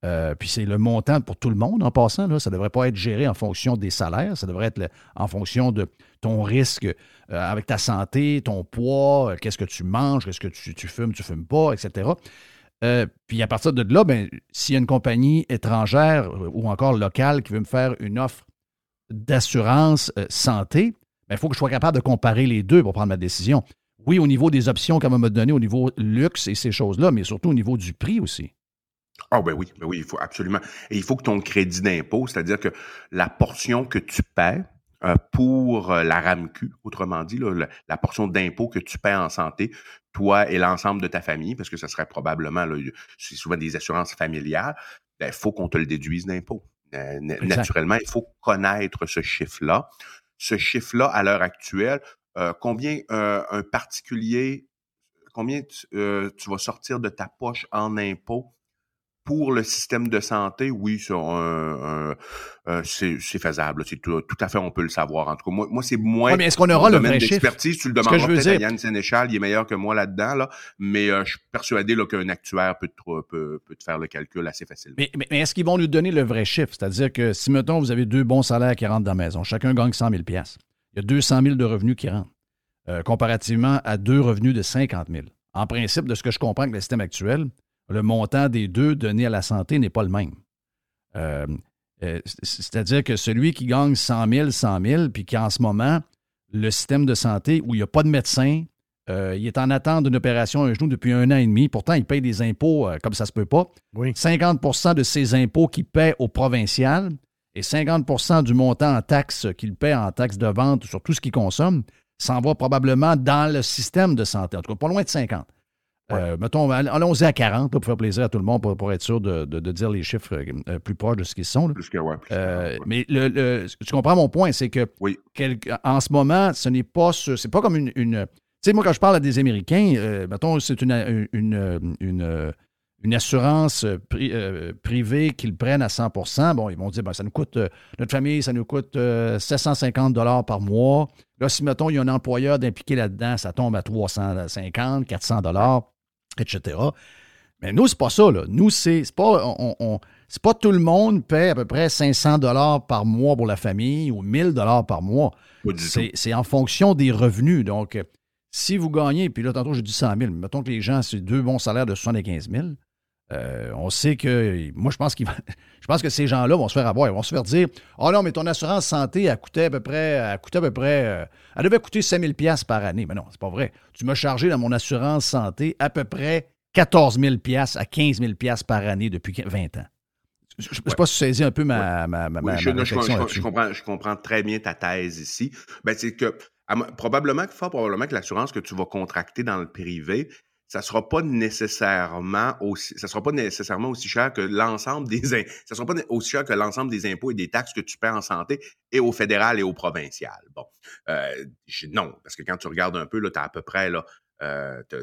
euh, puis c'est le montant pour tout le monde en passant. Ça ne devrait pas être géré en fonction des salaires, ça devrait être en fonction de ton risque euh, avec ta santé, ton poids, euh, qu'est-ce que tu manges, qu'est-ce que tu, fumes, tu ne fumes pas, etc. puis à partir de là, ben, s'il y a une compagnie étrangère ou encore locale qui veut me faire une offre d'assurance santé, il ben, faut que je sois capable de comparer les deux pour prendre ma décision. Oui, au niveau des options qu'elle m'a données, au niveau luxe et ces choses-là, mais surtout au niveau du prix aussi. Ah ben oui, ben oui, il faut absolument. Et il faut que ton crédit d'impôt, c'est-à-dire que la portion que tu paies euh, pour euh, la RAMQ, autrement dit, la, portion d'impôt que tu paies en santé, toi et l'ensemble de ta famille, parce que ce serait probablement, c'est souvent des assurances familiales, il ben, faut qu'on te le déduise d'impôt. naturellement, il faut connaître ce chiffre-là. Ce chiffre-là, à l'heure actuelle, euh, combien un particulier, combien tu, tu vas sortir de ta poche en impôt pour le système de santé, oui, euh, c'est faisable. C'est tout, à fait, on peut le savoir. En tout cas, moi, moi c'est moins. mais est-ce qu'on aura le vrai chiffre? Tu le peut-être à Yann Sénéchal, il est meilleur que moi là-dedans, là, mais euh, je suis persuadé qu'un actuaire peut te, peut, peut te, faire le calcul assez facilement. Mais, mais, est-ce qu'ils vont nous donner le vrai chiffre? C'est-à-dire que si, mettons, vous avez deux bons salaires qui rentrent dans la maison, chacun gagne 100 000 il y a 200 000 de revenus qui rentrent, euh, comparativement à deux revenus de 50 000. en principe, de ce que je comprends avec le système actuel, le montant des deux donnés à la santé n'est pas le même. Euh, euh, c'est-à-dire que celui qui gagne 100 000, 100 000, puis qui en ce moment, le système de santé où il n'y a pas de médecin, euh, il est en attente d'une opération à un genou depuis un an et demi. Pourtant, il paye des impôts comme ça se peut pas. 50% de ses impôts qu'il paie au provincial et 50% du montant en taxes qu'il paie en taxes de vente sur tout ce qu'il consomme s'en va probablement dans le système de santé. En tout cas, pas loin de 50. Euh, mettons, allons-y à 40 pour faire plaisir à tout le monde, pour, être sûr de, dire les chiffres euh, plus proches de ce qu'ils sont. Plus que, ouais, euh, mais le, tu comprends mon point, c'est que en ce moment, ce n'est pas c'est pas comme une. tu sais, moi, quand je parle à des Américains, mettons, c'est une, une, une, assurance privée qu'ils prennent à 100 Bon, ils vont dire, ben, ça nous coûte, notre famille, ça nous coûte 750 par mois. Là, si, mettons, il y a un employeur d'impliquer là-dedans, ça tombe à 350, 400 etc. Mais nous, c'est pas ça. Là. Nous, c'est pas, on, pas tout le monde paie à peu près 500 dollars par mois pour la famille ou 1000 dollars par mois. C'est en fonction des revenus. Donc, si vous gagnez, puis là, tantôt, j'ai dit 100 000, mettons que les gens, c'est deux bons salaires de 75 000, euh, on sait que. Moi, je pense, *laughs* je pense que ces gens-là vont se faire avoir. Ils vont se faire dire Oh non, mais ton assurance santé, elle coûtait à peu près. Elle coûtait à peu près. Euh, elle devait coûter 5000 pièces par année. Mais non, c'est pas vrai. Tu m'as chargé dans mon assurance santé à peu près 14 000 pièces à 15 000 pièces par année depuis 20 ans. Je ne sais pas si tu saisis un peu ma, ma, ma, je, je, comprends, je comprends très bien ta thèse ici. Ben, c'est que probablement, fort probablement que l'assurance que tu vas contracter dans le privé, ça sera pas nécessairement aussi, ça sera pas nécessairement aussi cher que l'ensemble des, ça sera pas aussi cher que l'ensemble des impôts et des taxes que tu paies en santé et au fédéral et au provincial. Bon, euh, non, parce que quand tu regardes un peu là, as à peu près là, euh, tu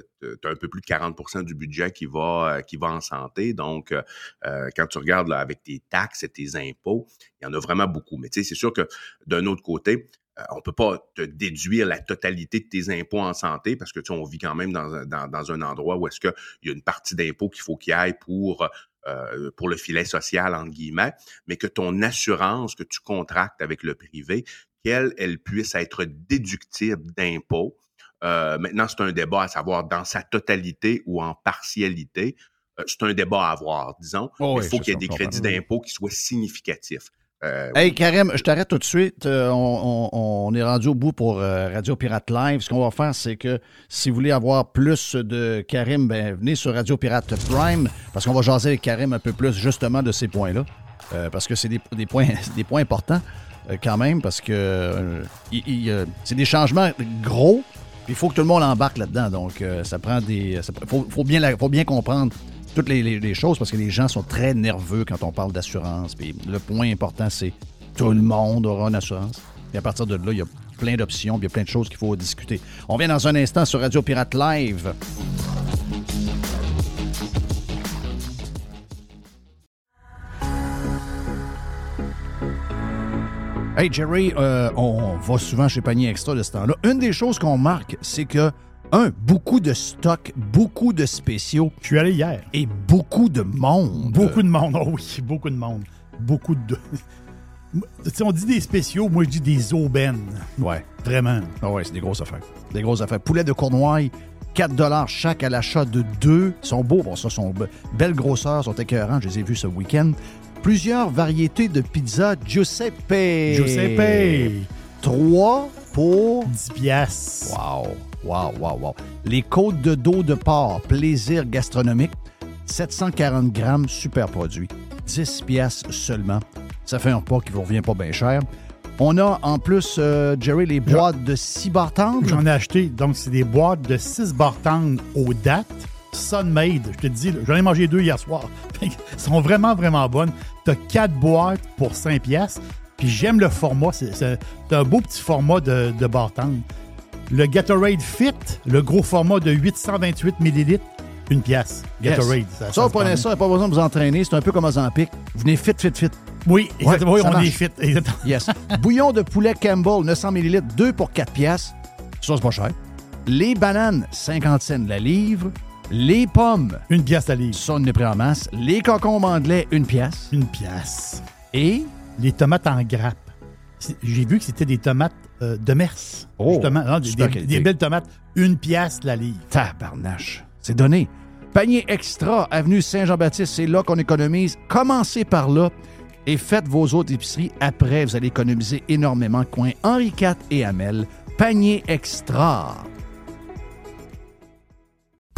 un peu plus de 40% du budget qui va, euh, qui va en santé. Donc, euh, quand tu regardes là, avec tes taxes et tes impôts, il y en a vraiment beaucoup. Mais tu sais, c'est sûr que d'un autre côté, euh, on ne peut pas te déduire la totalité de tes impôts en santé parce que tu on vit quand même dans, un endroit où est-ce qu'il y a une partie d'impôts qu'il faut qu'il y ait pour, euh, pour le filet social, entre guillemets, mais que ton assurance que tu contractes avec le privé, qu'elle, elle puisse être déductible d'impôts. Euh, maintenant, c'est un débat à savoir dans sa totalité ou en partialité. c'est un débat à avoir, disons. Oh il faut qu'il y ait des crédits d'impôt qui soient significatifs. Euh, hey Karim, je t'arrête tout de suite. Euh, on, est rendu au bout pour euh, Radio Pirate Live. Ce qu'on va faire, c'est que si vous voulez avoir plus de Karim, ben, venez sur Radio Pirate Prime parce qu'on va jaser avec Karim un peu plus justement de ces points-là. parce que c'est des, points, *laughs* des points importants quand même parce que c'est des changements gros. Il faut que tout le monde embarque là-dedans. Donc, ça prend des. Il faut, bien, faut bien comprendre toutes les, choses parce que les gens sont très nerveux quand on parle d'assurance. Puis le point important, c'est tout le monde aura une assurance. Et à partir de là, il y a plein d'options, il y a plein de choses qu'il faut discuter. On vient dans un instant sur Radio Pirate Live. Hey Jerry, euh, on va souvent chez Panier Extra de ce temps-là. Une des choses qu'on marque, c'est que un, beaucoup de stocks, beaucoup de spéciaux. Je suis allé hier. Et beaucoup de monde. Beaucoup de monde, oh oui, beaucoup de monde. Beaucoup de. *laughs* Si on dit des spéciaux, moi je dis des aubaines. Ouais. Vraiment. Ah ouais, c'est des grosses affaires. Des grosses affaires. Poulet de Cournoye, 4 chaque à l'achat de deux. Ils sont beaux, bon, ça, sont belles grosseurs, sont écœurants. Je les ai vus ce week-end. Plusieurs variétés de pizza Giuseppe. Giuseppe. Trois pour 10 piastres. Wow. Wow, wow, wow. Les côtes de dos de porc, plaisir gastronomique, 740 grammes, super produit. 10 piastres seulement. Ça fait un repas qui vous revient pas bien cher. On a en plus, euh, Jerry, les boîtes de 6 bartendes. J'en ai acheté. Donc, c'est des boîtes de 6 bartendes aux dates. Sunmade, je te dis, j'en ai mangé deux hier soir. *laughs* Elles sont vraiment, vraiment bonnes. Tu as 4 boîtes pour 5 piastres. Puis j'aime le format. C'est un beau petit format de, de le Gatorade Fit, le gros format de 828 ml, une pièce. Gatorade. Ça, ça, vous prenez ça, pas besoin de vous entraîner. C'est un peu comme Ozempic. Vous venez fit, fit, fit. Oui, exactement. oui, on est fit. Yes. Bouillon de poulet Campbell, 900 ml, 2 pour 4 pièces. Ça, c'est pas cher. Les bananes, 50 cents la livre. Les pommes. Une pièce la livre. Ça, on est pris en masse. Les concombres anglais, une pièce. Une pièce. Et? Les tomates en grappe. J'ai vu que c'était des tomates euh, de Mers. Oh, justement. des, belles tomates. Une pièce la livre. Tabarnache. C'est donné. Panier extra, avenue Saint-Jean-Baptiste, c'est là qu'on économise. Commencez par là et faites vos autres épiceries. Après, vous allez économiser énormément. Coin Henri IV et Amel. Panier extra.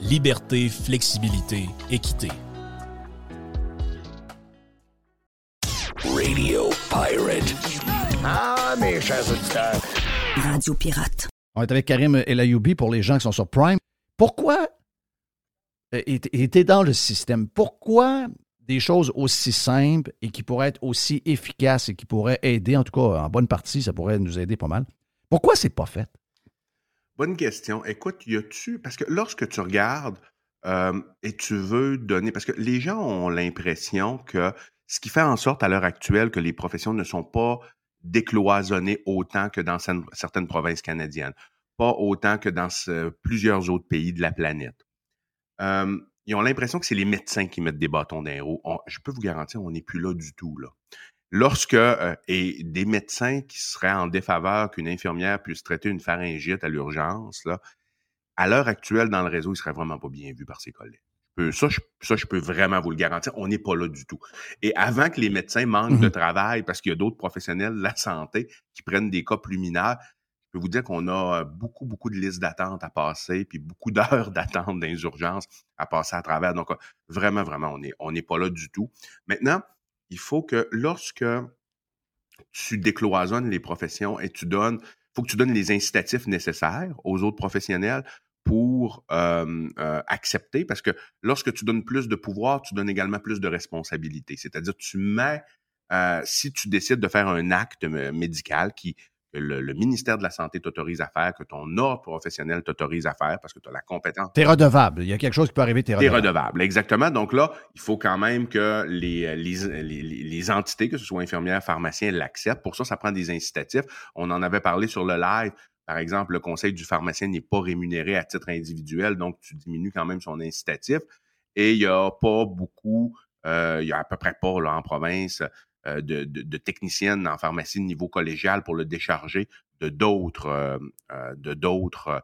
liberté, flexibilité, équité. Radio Pirate. Ah, mes chers auditeurs. Radio Pirate. On est avec Karim Elayoubi pour les gens qui sont sur Prime. Pourquoi était dans le système? Pourquoi des choses aussi simples et qui pourraient être aussi efficaces et qui pourraient aider, en tout cas en bonne partie, ça pourrait nous aider pas mal. Pourquoi c'est pas fait? Bonne question. Écoute, y a-tu. Parce que lorsque tu regardes euh, et tu veux donner. Parce que les gens ont l'impression que ce qui fait en sorte à l'heure actuelle que les professions ne sont pas décloisonnées autant que dans certaines provinces canadiennes, pas autant que dans plusieurs autres pays de la planète. Euh, ils ont l'impression que c'est les médecins qui mettent des bâtons d'un je peux vous garantir, on n'est plus là du tout. Là. Lorsque, euh, et des médecins qui seraient en défaveur qu'une infirmière puisse traiter une pharyngite à l'urgence, là, à l'heure actuelle, dans le réseau, il serait vraiment pas bien vu par ses collègues. Ça je, ça, je peux vraiment vous le garantir. On n'est pas là du tout. Et avant que les médecins manquent de mmh travail parce qu'il y a d'autres professionnels de la santé qui prennent des cas plus mineurs, je peux vous dire qu'on a beaucoup, beaucoup de listes d'attente à passer, puis beaucoup d'heures *laughs* d'attente dans les urgences à passer à travers. Donc, vraiment, vraiment, on n'est on pas là du tout. Maintenant, il faut que lorsque tu décloisonnes les professions et tu donnes, faut que tu donnes les incitatifs nécessaires aux autres professionnels pour accepter, parce que lorsque tu donnes plus de pouvoir, tu donnes également plus de responsabilité. C'est-à-dire, tu mets, si tu décides de faire un acte médical qui le, ministère de la Santé t'autorise à faire, que ton ordre professionnel t'autorise à faire parce que tu as la compétence. T'es redevable. Il y a quelque chose qui peut arriver, t'es redevable. T'es redevable, exactement. Donc là, il faut quand même que les, les, les, entités, que ce soit infirmières, pharmaciens, l'acceptent. Pour ça, ça prend des incitatifs. On en avait parlé sur le live. Par exemple, le conseil du pharmacien n'est pas rémunéré à titre individuel, donc tu diminues quand même son incitatif. Et il n'y a pas beaucoup, euh, il y a à peu près pas là, en province euh, de, de, technicienne en pharmacie de niveau collégial pour le décharger de d'autres euh, euh, de d'autres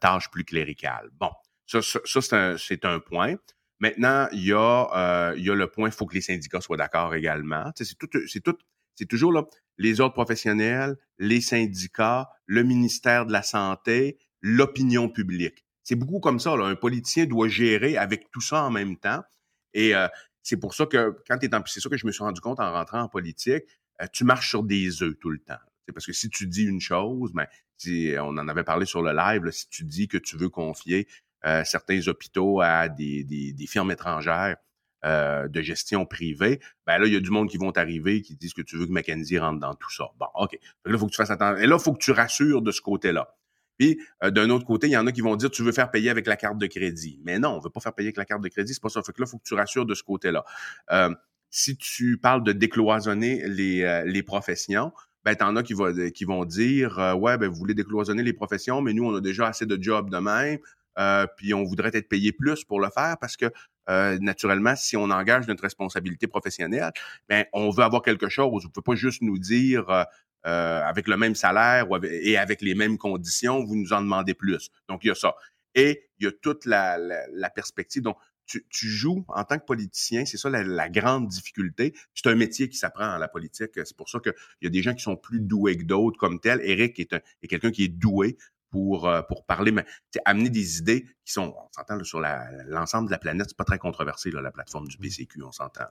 tâches plus cléricales. Bon, ça, ça, c'est un, point. Maintenant, il y a, il y a le point, il faut que les syndicats soient d'accord également. c'est tout, tout, c'est toujours là, les autres professionnels, les syndicats, le ministère de la Santé, l'opinion publique. C'est beaucoup comme ça. Là. Un politicien doit gérer avec tout ça en même temps. Et c'est pour ça que quand tu es en. C'est ça que je me suis rendu compte en rentrant en politique, euh, tu marches sur des œufs tout le temps. C'est parce que si tu dis une chose, ben, si, on en avait parlé sur le live, si tu dis que tu veux confier euh, certains hôpitaux à des, des, firmes étrangères euh, de gestion privée, ben là, il y a du monde qui vont t'arriver qui disent que tu veux que McKenzie rentre dans tout ça. Bon, OK. Là, il faut que tu fasses attention. Et là, il faut que tu rassures de ce côté-là. Puis, euh, d'un autre côté, il y en a qui vont dire, tu veux faire payer avec la carte de crédit. Mais non, on veut pas faire payer avec la carte de crédit, c'est pas ça. Fait que là, il faut que tu rassures de ce côté-là. Euh, si tu parles de décloisonner les, euh, les professions, ben, t'en as qui, va, qui vont dire, ouais, ben, vous voulez décloisonner les professions, mais nous, on a déjà assez de jobs de même. puis on voudrait être payé plus pour le faire parce que naturellement, si on engage notre responsabilité professionnelle, ben on veut avoir quelque chose. Vous ne pouvez pas juste nous dire euh, avec le même salaire et avec les mêmes conditions, vous nous en demandez plus. Donc, il y a ça. Et il y a toute la, perspective. Donc, tu, joues en tant que politicien, c'est ça la, grande difficulté. C'est un métier qui s'apprend à la politique. C'est pour ça qu'il y a des gens qui sont plus doués que d'autres comme tel. Eric est, est quelqu'un qui est doué pour, euh, pour parler, mais amener des idées qui sont, on s'entend sur l'ensemble de la planète, c'est pas très controversé, là, la plateforme du PCQ, on s'entend.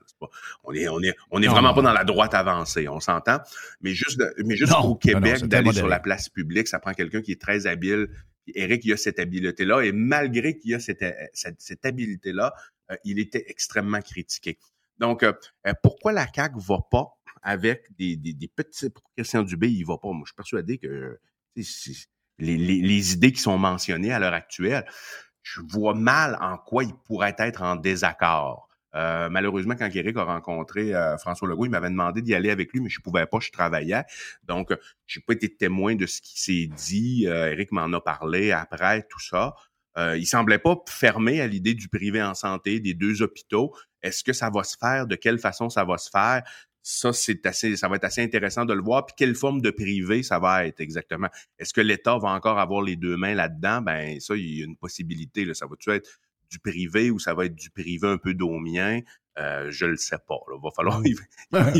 on est, on est, on est vraiment pas dans la droite avancée, on s'entend. Mais juste, mais juste au Québec, d'aller sur la place publique, ça prend quelqu'un qui est très habile. Eric, il a cette habileté-là, et malgré qu'il a cette, cette, cette habileté-là, euh, il était extrêmement critiqué. Donc, euh, pourquoi la CAQ va pas avec des, des, des petits... Pour Christian Dubé, il va pas? Moi, je suis persuadé que les, idées qui sont mentionnées à l'heure actuelle, je vois mal en quoi il pourrait être en désaccord. Euh, malheureusement, quand Eric a rencontré euh, François Legault, il m'avait demandé d'y aller avec lui, mais je pouvais pas, je travaillais. Donc, j'ai pas été témoin de ce qui s'est dit. Euh, Eric m'en a parlé après, tout ça. il semblait pas fermé à l'idée du privé en santé, des deux hôpitaux. Est-ce que ça va se faire? De quelle façon ça va se faire? Ça, c'est assez, ça va être assez intéressant de le voir. Puis quelle forme de privé ça va être exactement? Est-ce que l'État va encore avoir les deux mains là-dedans? Ben, ça, il y a une possibilité. Là. Ça va-tu être du privé ou ça va être du privé un peu domien? Euh, je le sais pas. *laughs* Il va falloir, il,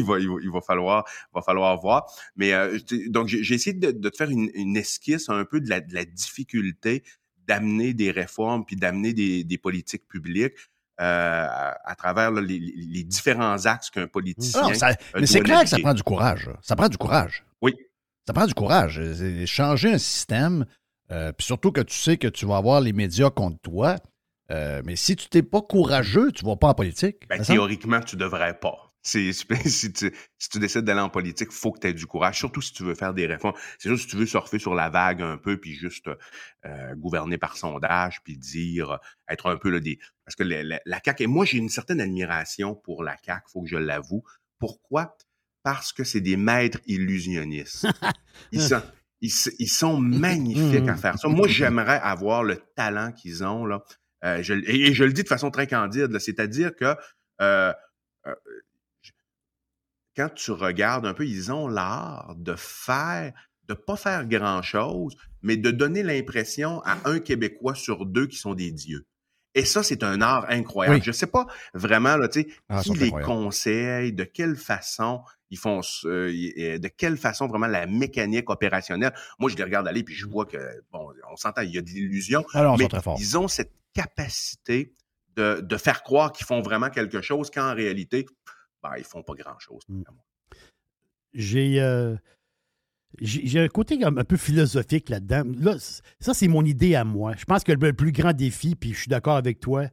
va, il, va, falloir, va falloir voir. Mais euh, donc j'ai essayé de, te faire une, esquisse un peu de la, de la difficulté d'amener des réformes puis d'amener des, des, politiques publiques. Euh, à, travers les, différents axes qu'un politicien. mais c'est clair que ça prend du courage. Ça prend du courage. Oui. Ça prend du courage. Changer un système, euh, puis surtout que tu sais que tu vas avoir les médias contre toi. Euh, mais si tu n'es pas courageux, tu ne vas pas en politique. Ben, théoriquement, tu devrais pas. *laughs* si, tu, si tu décides d'aller en politique, faut que tu aies du courage, surtout si tu veux faire des réformes. C'est juste si tu veux surfer sur la vague un peu, puis juste euh, gouverner par sondage, puis dire, être un peu là, des... Parce que la, la, CAQ, et moi j'ai une certaine admiration pour la CAQ, faut que je l'avoue. Pourquoi? Parce que c'est des maîtres illusionnistes. *laughs* ils, sont, ils, sont magnifiques à faire ça. Moi, j'aimerais avoir le talent qu'ils ont, là. Euh, je, et, je le dis de façon très candide, c'est-à-dire que euh, euh quand tu regardes un peu, ils ont l'art de faire, de pas faire grand-chose, mais de donner l'impression à un Québécois sur deux qui sont des dieux. Et ça, c'est un art incroyable. Je sais pas vraiment, là, ah, qui les conseille, de quelle façon ils font, euh, de quelle façon vraiment la mécanique opérationnelle. Moi, je les regarde aller puis je vois que, bon, on s'entend, il y a de l'illusion, ah mais ils ont cette capacité de, de faire croire qu'ils font vraiment quelque chose quand en réalité, ben, ils font pas grand-chose. Mm. Euh, j'ai. j'ai un côté un peu philosophique là-dedans. Là, ça, c'est mon idée à moi. Je pense que le plus grand défi, puis je suis d'accord avec toi,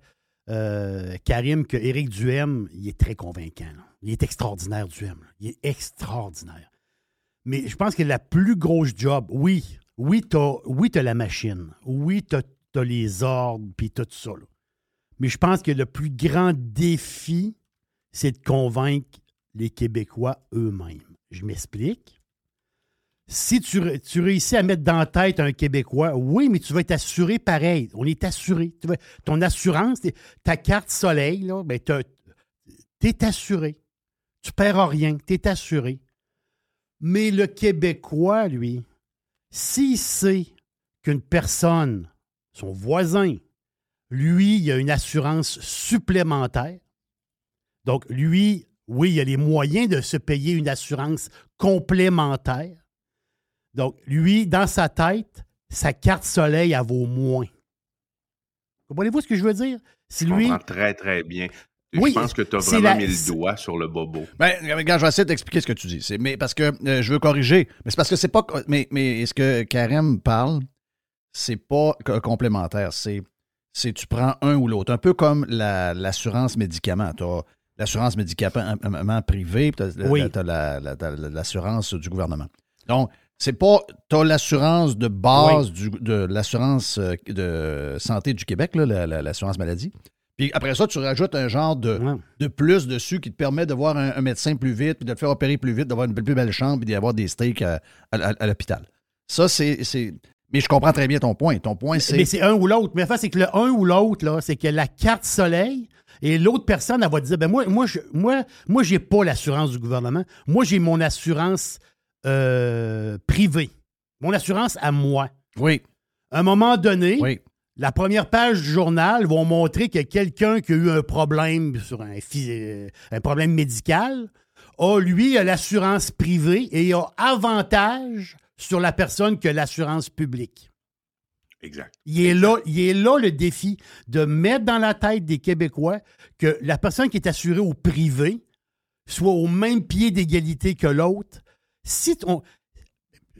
euh, Karim, que Éric Duhem, il est très convaincant. Il est extraordinaire, Duhem. Il est extraordinaire. Mais je pense que la plus grosse job, oui, oui, tu as, oui, la machine. Oui, tu as, les ordres, puis tout ça. Mais je pense que le plus grand défi, c'est de convaincre les Québécois eux-mêmes. Je m'explique. Si tu, réussis à mettre dans la tête un Québécois, oui, mais tu vas être assuré pareil. On est assuré. ton assurance, ta carte soleil, ben, tu es assuré. Tu perds rien, tu es assuré. Mais le Québécois, lui, s'il sait qu'une personne, son voisin, lui, il a une assurance supplémentaire, donc, lui, oui, il a les moyens de se payer une assurance complémentaire. Donc, lui, dans sa tête, sa carte soleil, elle vaut moins. Comprenez-vous ce que je veux dire? Si je lui... comprends très, très bien. je pense que tu as vraiment mis le doigt sur le bobo. Ben, regarde, je vais essayer d'expliquer ce que tu dis. Mais parce que euh, je veux corriger. Mais c'est parce que c'est pas. Mais, mais ce que Karim parle, c'est pas complémentaire. C'est c'est tu prends un ou l'autre. Un peu comme l'assurance médicaments. Tu as l'assurance médicaments privée, puis tu as, l'assurance du gouvernement. Donc, c'est pas. Tu as l'assurance de base de l'assurance euh, de santé du Québec, l'assurance maladie. Puis après ça, tu rajoutes un genre de, de plus dessus qui te permet de voir un, médecin plus vite, puis de te faire opérer plus vite, d'avoir une plus belle chambre, puis d'avoir des steaks à, l'hôpital. Ça, c'est. Mais je comprends très bien ton point. Ton point, c'est. Mais c'est un ou l'autre. Mais enfin, c'est que le un ou l'autre, là, c'est que la carte soleil, et l'autre personne, elle va dire ben moi, moi, je, moi, moi, j'ai pas l'assurance du gouvernement. Moi, j'ai mon assurance euh, privée. Mon assurance à moi. Oui. À un moment donné, la première page du journal va montrer que quelqu'un qui a eu un problème sur un, euh, un problème médical a, lui, l'assurance privée et a avantage sur la personne que l'assurance publique. Exact. Il est, là, il est là le défi de mettre dans la tête des Québécois que la personne qui est assurée au privé soit au même pied d'égalité que l'autre. Si on,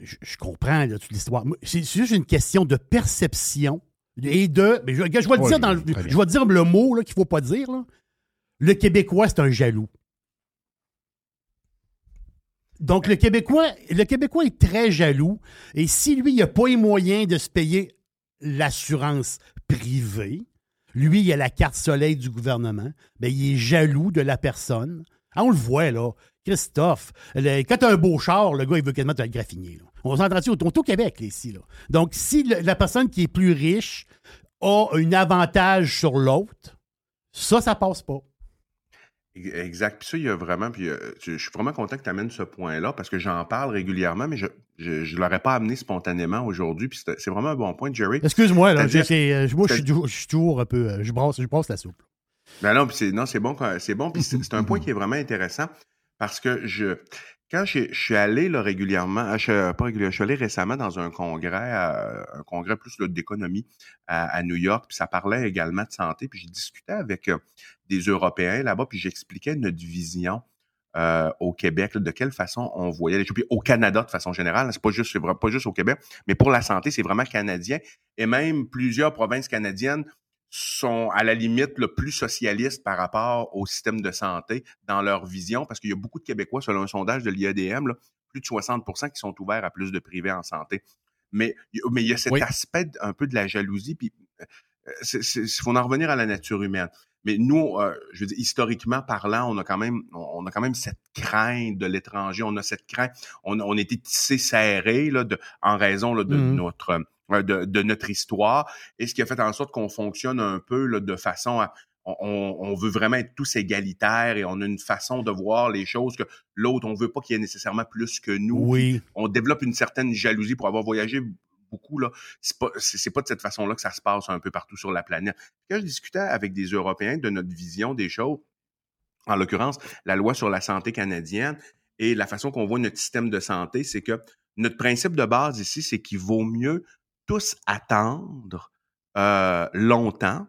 je, comprends toute l'histoire. C'est juste une question de perception et de. je, vais dire dans le, je vais dire le mot qu'il ne faut pas dire. Le Québécois, c'est un jaloux. Donc, le Québécois, le Québécois est très jaloux. Et si lui, il n'a pas les moyens de se payer l'assurance privée, lui, il a la carte soleil du gouvernement, bien, il est jaloux de la personne. Ah, on le voit, là. Christophe, quand tu as un beau char, le gars, il veut quasiment te le graffiner. On s'entend au, au Québec, ici. Donc, si la personne qui est plus riche a un avantage sur l'autre, ça, ça passe pas. Exact. Puis ça, il y a vraiment. Puis euh, je suis vraiment content que tu amènes ce point-là parce que j'en parle régulièrement, mais je ne l'aurais pas amené spontanément aujourd'hui. Puis c'est vraiment un bon point, Jerry. Excuse-moi, là. Euh, moi, je suis, toujours un peu. Euh, je brasse, je brasse la soupe. Ben non, puis c'est bon, c'est bon. Puis c'est, un point *laughs* qui est vraiment intéressant parce que je, quand je, suis allé là, régulièrement, je, suis allé récemment dans un congrès, un congrès plus d'économie à, New York, puis ça parlait également de santé, puis j'ai discuté avec des Européens là-bas, puis j'expliquais notre vision euh, au Québec, de quelle façon on voyait les choses. Au Canada, de façon générale, c'est pas juste, pas juste au Québec, mais pour la santé, c'est vraiment canadien. Et même plusieurs provinces canadiennes sont à la limite le plus socialistes par rapport au système de santé dans leur vision, parce qu'il y a beaucoup de Québécois, selon un sondage de l'IADM, plus de 60% qui sont ouverts à plus de privés en santé. Mais, mais il y a cet aspect un peu de la jalousie, puis il euh, faut en revenir à la nature humaine. Mais nous, euh, je veux dire, historiquement parlant, on a quand même, on a quand même cette crainte de l'étranger. On a cette crainte. On, on a été tissé serré là, de, en raison là, de mmh notre euh, de, de, notre histoire. Et ce qui a fait en sorte qu'on fonctionne un peu là, de façon à on, on, veut vraiment être tous égalitaires et on a une façon de voir les choses que l'autre, on veut pas qu'il y ait nécessairement plus que nous. Oui. On développe une certaine jalousie pour avoir voyagé beaucoup, là, c'est pas, c'est, pas de cette façon-là que ça se passe un peu partout sur la planète. Quand je discutais avec des Européens de notre vision des choses, en l'occurrence, la loi sur la santé canadienne et la façon qu'on voit notre système de santé, c'est que notre principe de base ici, c'est qu'il vaut mieux tous attendre euh, longtemps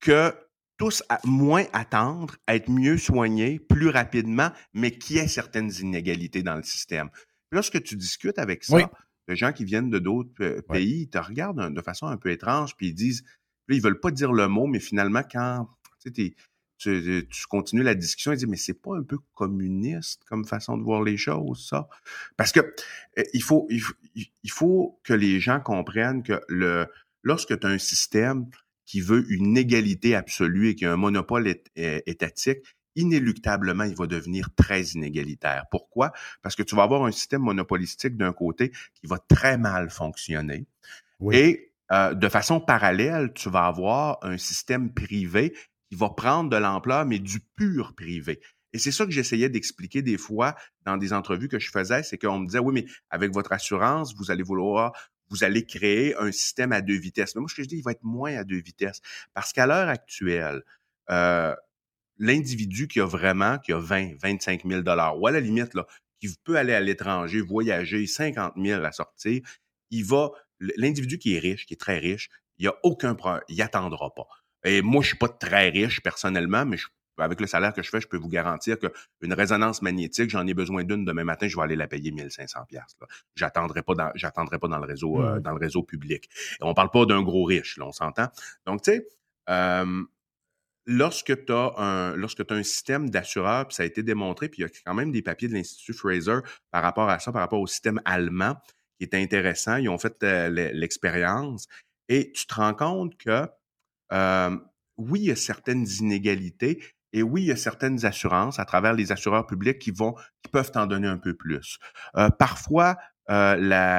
que tous moins attendre, être mieux soignés plus rapidement, mais qu'il y ait certaines inégalités dans le système. lorsque tu discutes avec ça, les gens qui viennent de d'autres pays, ils te regardent de façon un peu étrange, puis ils disent, là, ils veulent pas dire le mot, mais finalement, quand tu, tu, continues la discussion, ils disent, mais c'est pas un peu communiste comme façon de voir les choses, ça? Parce que eh, il, faut, il, faut que les gens comprennent que le, lorsque tu as un système qui veut une égalité absolue et qui a un monopole étatique, inéluctablement, il va devenir très inégalitaire. Pourquoi? Parce que tu vas avoir un système monopolistique d'un côté qui va très mal fonctionner. Et euh, de façon parallèle, tu vas avoir un système privé qui va prendre de l'ampleur, mais du pur privé. Et c'est ça que j'essayais d'expliquer des fois dans des entrevues que je faisais, c'est qu'on me disait, oui, mais avec votre assurance, vous allez vouloir, vous allez créer un système à deux vitesses. Mais moi, ce que je dis, il va être moins à deux vitesses. Parce qu'à l'heure actuelle, euh, l'individu qui a vraiment, qui a 20, 25 000 dollars, ou à la limite, là, qui peut aller à l'étranger, voyager, 50 000 à sortir, il va, l'individu qui est riche, qui est très riche, il n'y a aucun problème, il attendra pas. Et moi, je suis pas très riche personnellement, mais avec le salaire que je fais, je peux vous garantir qu'une résonance magnétique, j'en ai besoin d'une demain matin, je vais aller la payer 1500 pièces. J'attendrai pas dans j'attendrai pas dans le réseau euh, mmh. dans le réseau public. Et on parle pas d'un gros riche, là, on s'entend? Donc tu sais euh, lorsque tu as un, lorsque un système d'assureur, puis ça a été démontré, puis il y a quand même des papiers de l'Institut Fraser par rapport à ça, par rapport au système allemand, qui est intéressant. Ils ont fait euh, l'expérience et tu te rends compte que euh, oui, il y a certaines inégalités et oui, il y a certaines assurances à travers les assureurs publics qui vont, qui peuvent t'en donner un peu plus. Euh, parfois, euh,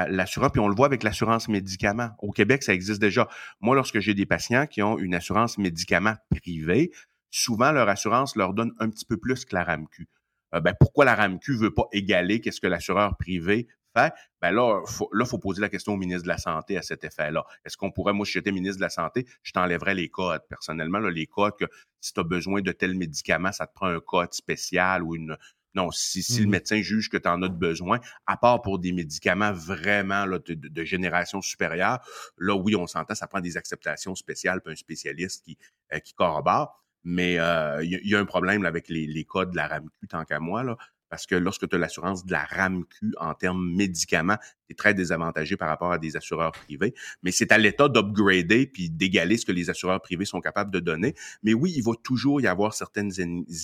l'assurance, puis on le voit avec l'assurance médicaments. Au Québec, ça existe déjà. Moi, lorsque j'ai des patients qui ont une assurance médicaments privée, souvent leur assurance leur donne un petit peu plus que la RAMQ. Euh, ben, pourquoi la RAMQ veut pas égaler qu'est-ce que l'assureur privé fait, ben là, faut, là, faut poser la question au ministre de la Santé à cet effet-là. Est-ce qu'on pourrait, moi, si j'étais ministre de la Santé, je t'enlèverais les codes. Personnellement, là, les codes que si tu as besoin de tel médicament, ça te prend un code spécial ou une, non, si, si le mmh médecin juge que tu en as besoin, à part pour des médicaments vraiment là, de, génération supérieure, là, oui, on s'entend, ça prend des acceptations spéciales, puis un spécialiste qui, euh, qui corrobore. Mais euh, il y, a un problème avec les, les codes de la RAMQ, tant qu'à moi. Là parce que lorsque tu as l'assurance de la RAMQ en termes médicaments, tu es très désavantagé par rapport à des assureurs privés. Mais c'est à l'État d'upgrader puis d'égaler ce que les assureurs privés sont capables de donner. Mais oui, il va toujours y avoir certaines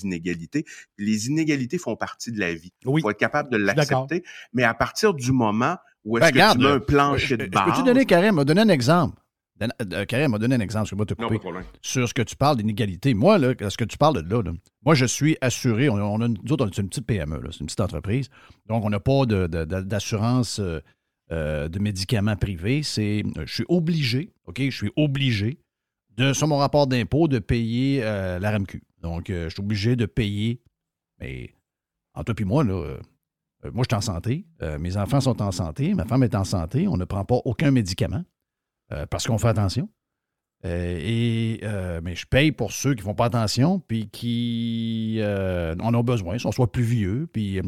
inégalités. Les inégalités font partie de la vie. Il faut être capable de l'accepter. Mais à partir du moment où est-ce ben, que tu mets un plancher de base... Peux-tu donner, Karim, donner un exemple? Euh, Karim m'a donné un exemple, je vais te couper. sur ce que tu parles d'inégalité. Moi, là, ce que tu parles de là, moi, je suis assuré. On, a, nous autres, on est une petite PME, c'est une petite entreprise. Donc, on n'a pas d'assurance euh, euh, de, médicaments privés. C'est, je suis obligé, OK, je suis obligé, de, sur mon rapport d'impôt, de payer la RMQ. Donc, je suis obligé de payer. Mais, en toi et moi, là, moi, je suis en santé. mes enfants sont en santé. Ma femme est en santé. On ne prend pas aucun médicament. Euh, parce qu'on fait attention. Euh, et, euh, mais je paye pour ceux qui ne font pas attention, puis qui en ont besoin, sont soit plus vieux, puis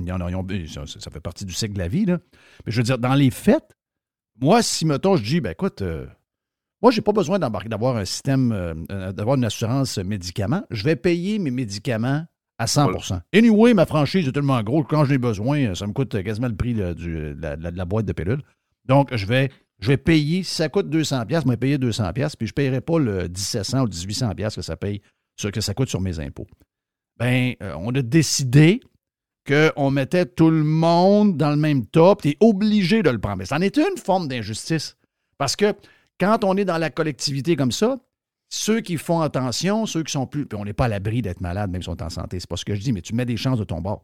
ça, fait partie du cycle de la vie. Là. Mais je veux dire, dans les faits, moi, si, mettons, je dis, ben écoute, moi, je n'ai pas besoin d'avoir un système, d'avoir une assurance médicaments. Je vais payer mes médicaments à 100% Anyway, ma franchise est tellement gros que quand j'ai besoin, ça me coûte quasiment le prix de, la, boîte de pilules. Donc, je vais je vais payer, si ça coûte 200$, je vais payer 200$, puis je ne paierai pas le 1700 ou 1800$ que ça paye, ce que ça coûte sur mes impôts. Bien, euh, on a décidé qu'on mettait tout le monde dans le même top, tu es obligé de le prendre. Mais ça en est une forme d'injustice. Parce que quand on est dans la collectivité comme ça, ceux qui font attention, ceux qui sont plus. Puis on n'est pas à l'abri d'être malade, même si on est en santé. C'est pas ce que je dis, mais tu mets des chances de ton bord.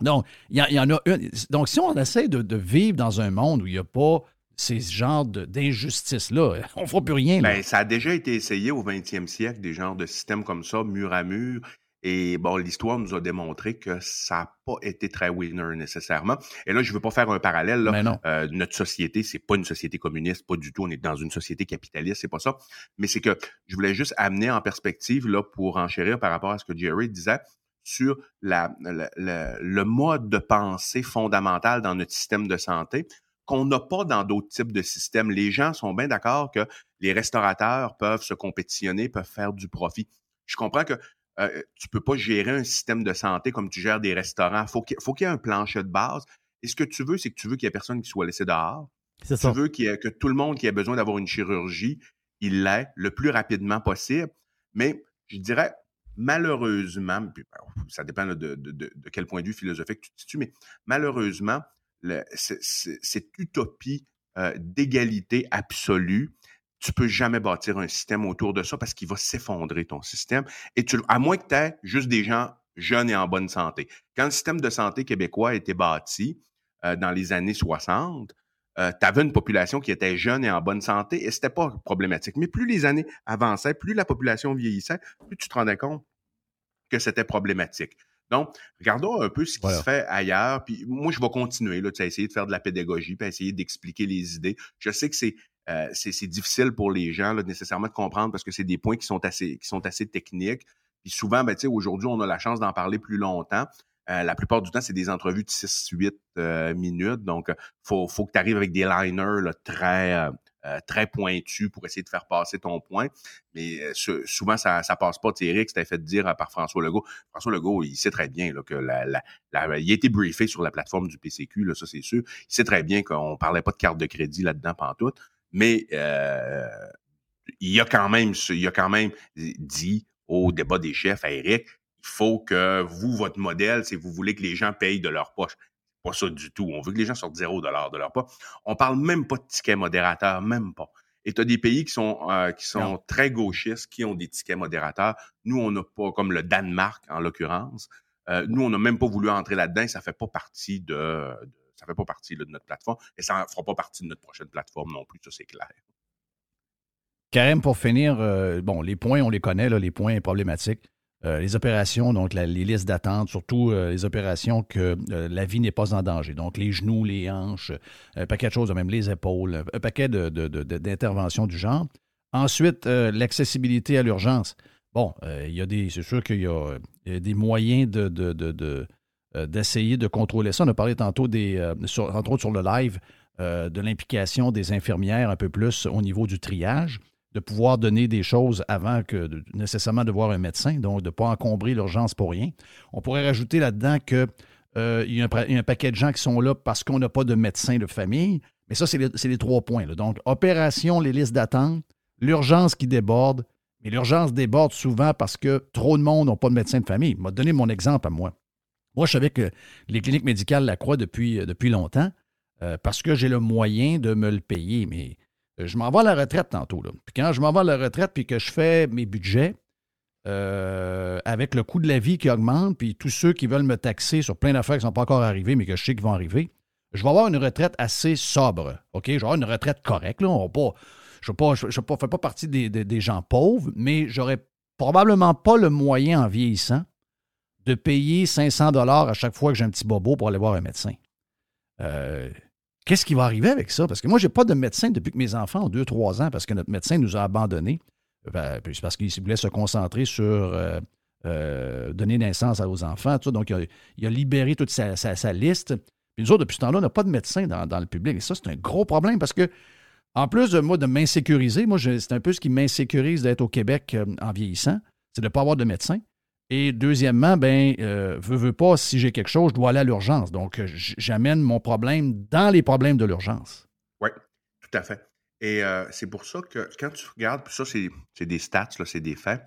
Donc, il y, en a une. Donc, si on essaie de, de vivre dans un monde où il n'y a pas ces genres d'injustices-là. *laughs* On ne fera plus rien. Ben, ça a déjà été essayé au 20e siècle, des genres de systèmes comme ça, mur à mur. Et bon, l'histoire nous a démontré que ça n'a pas été très winner nécessairement. Et là, je ne veux pas faire un parallèle. Là. Euh, notre société, c'est pas une société communiste, pas du tout. On est dans une société capitaliste, c'est pas ça. Mais c'est que je voulais juste amener en perspective là pour enchérir par rapport à ce que Jerry disait sur la, le mode de pensée fondamental dans notre système de santé qu'on n'a pas dans d'autres types de systèmes. Les gens sont bien d'accord que les restaurateurs peuvent se compétitionner, peuvent faire du profit. Je comprends que euh, tu ne peux pas gérer un système de santé comme tu gères des restaurants. Faut il faut qu'il y ait un plancher de base. Et ce que tu veux, c'est que tu veux qu'il n'y ait personne qui soit laissé dehors. Tu veux que tout le monde qui a besoin d'avoir une chirurgie, il l'ait le plus rapidement possible. Mais je dirais, malheureusement, ben, ça dépend de, de, quel point de vue philosophique tu te situes, mais malheureusement, cette utopie euh, d'égalité absolue, tu peux jamais bâtir un système autour de ça parce qu'il va s'effondrer ton système. Et tu, à moins que tu aies juste des gens jeunes et en bonne santé. Quand le système de santé québécois a été bâti euh, dans les années 60, euh, tu avais une population qui était jeune et en bonne santé et c'était pas problématique. Mais plus les années avançaient, plus la population vieillissait, plus tu te rendais compte que c'était problématique. Donc, regardons un peu ce qui se fait ailleurs. Puis moi, je vais continuer là, à essayer de faire de la pédagogie, puis essayer d'expliquer les idées. Je sais que c'est euh, c'est difficile pour les gens là, nécessairement de comprendre parce que c'est des points qui sont assez qui sont assez techniques. Puis souvent, ben, aujourd'hui, on a la chance d'en parler plus longtemps. Euh, la plupart du temps, c'est des entrevues de 6-8 euh, minutes. Donc, il faut, faut que tu arrives avec des liners là, très, euh, très pointu pour essayer de faire passer ton point. Mais euh, souvent, ça, ça passe pas. Eric, c'était fait dire par François Legault. François Legault, il sait très bien là, que la, la, il a été briefé sur la plateforme du PCQ, là, ça c'est sûr. Il sait très bien qu'on parlait pas de carte de crédit là-dedans tout. Mais euh, il a quand même il a quand même dit au débat des chefs à Eric, il faut que vous, votre modèle, c'est vous voulez que les gens payent de leur poche pas ça du tout. On veut que les gens sortent zéro dollar de leur pas. On parle même pas de tickets modérateurs, même pas. Et tu as des pays qui sont, euh, qui sont très gauchistes, qui ont des tickets modérateurs. Nous, on n'a pas, comme le Danemark en l'occurrence, euh, nous, on n'a même pas voulu entrer là-dedans. Ça fait pas partie de, ça fait pas partie de notre plateforme et ça ne fera pas partie de notre prochaine plateforme non plus, ça c'est clair. Karim, pour finir, euh, bon, les points, on les connaît, là, les points problématiques. Les opérations, donc les listes d'attente, surtout les opérations que la vie n'est pas en danger. Donc les genoux, les hanches, un paquet de choses, même les épaules, un paquet d'interventions du genre. Ensuite, l'accessibilité à l'urgence. Bon, il y a des. C'est sûr qu'il y, a des moyens de, d'essayer de contrôler ça. On a parlé tantôt des. entre autres sur le live euh, de l'implication des infirmières un peu plus au niveau du triage, de pouvoir donner des choses avant que nécessairement de voir un médecin, donc de ne pas encombrer l'urgence pour rien. On pourrait rajouter là-dedans qu'il euh, y, a un paquet de gens qui sont là parce qu'on n'a pas de médecin de famille. Mais ça, c'est les, trois points. Donc, opération, les listes d'attente, l'urgence qui déborde. Mais l'urgence déborde souvent parce que trop de monde n'ont pas de médecin de famille. Je vais donner mon exemple à moi. Moi, je savais que les cliniques médicales la croient depuis, depuis longtemps. Euh, parce que j'ai le moyen de me le payer. Mais euh, je m'en vais à la retraite tantôt. Puis quand je m'en vais à la retraite puis que je fais mes budgets, euh, avec le coût de la vie qui augmente, puis tous ceux qui veulent me taxer sur plein d'affaires qui ne sont pas encore arrivées, mais que je sais qu'ils vont arriver, je vais avoir une retraite assez sobre. OK? Je vais avoir une retraite correcte. Là. pas, je ne fais pas partie des, des gens pauvres, mais j'aurais probablement pas le moyen en vieillissant de payer 500 dollars à chaque fois que j'ai un petit bobo pour aller voir un médecin. Euh, Qu'est-ce qui va arriver avec ça? Parce que moi, je n'ai pas de médecin depuis que mes enfants ont 2-3 ans parce que notre médecin nous a abandonnés. Ben, parce qu'il voulait se concentrer sur euh, euh, donner naissance aux enfants. Tout Donc, il a, libéré toute sa, liste. Puis nous autres, depuis ce temps-là, on n'a pas de médecin dans, le public. Et ça, c'est un gros problème parce que, en plus de moi, de m'insécuriser, moi, c'est un peu ce qui m'insécurise d'être au Québec euh, en vieillissant, c'est de ne pas avoir de médecin. Et deuxièmement, ben, euh, veux, veux pas, si j'ai quelque chose, je dois aller à l'urgence. Donc, euh, j'amène mon problème dans les problèmes de l'urgence. Oui, tout à fait. Et euh, c'est pour ça que quand tu regardes, puis ça, c'est des stats, c'est des faits.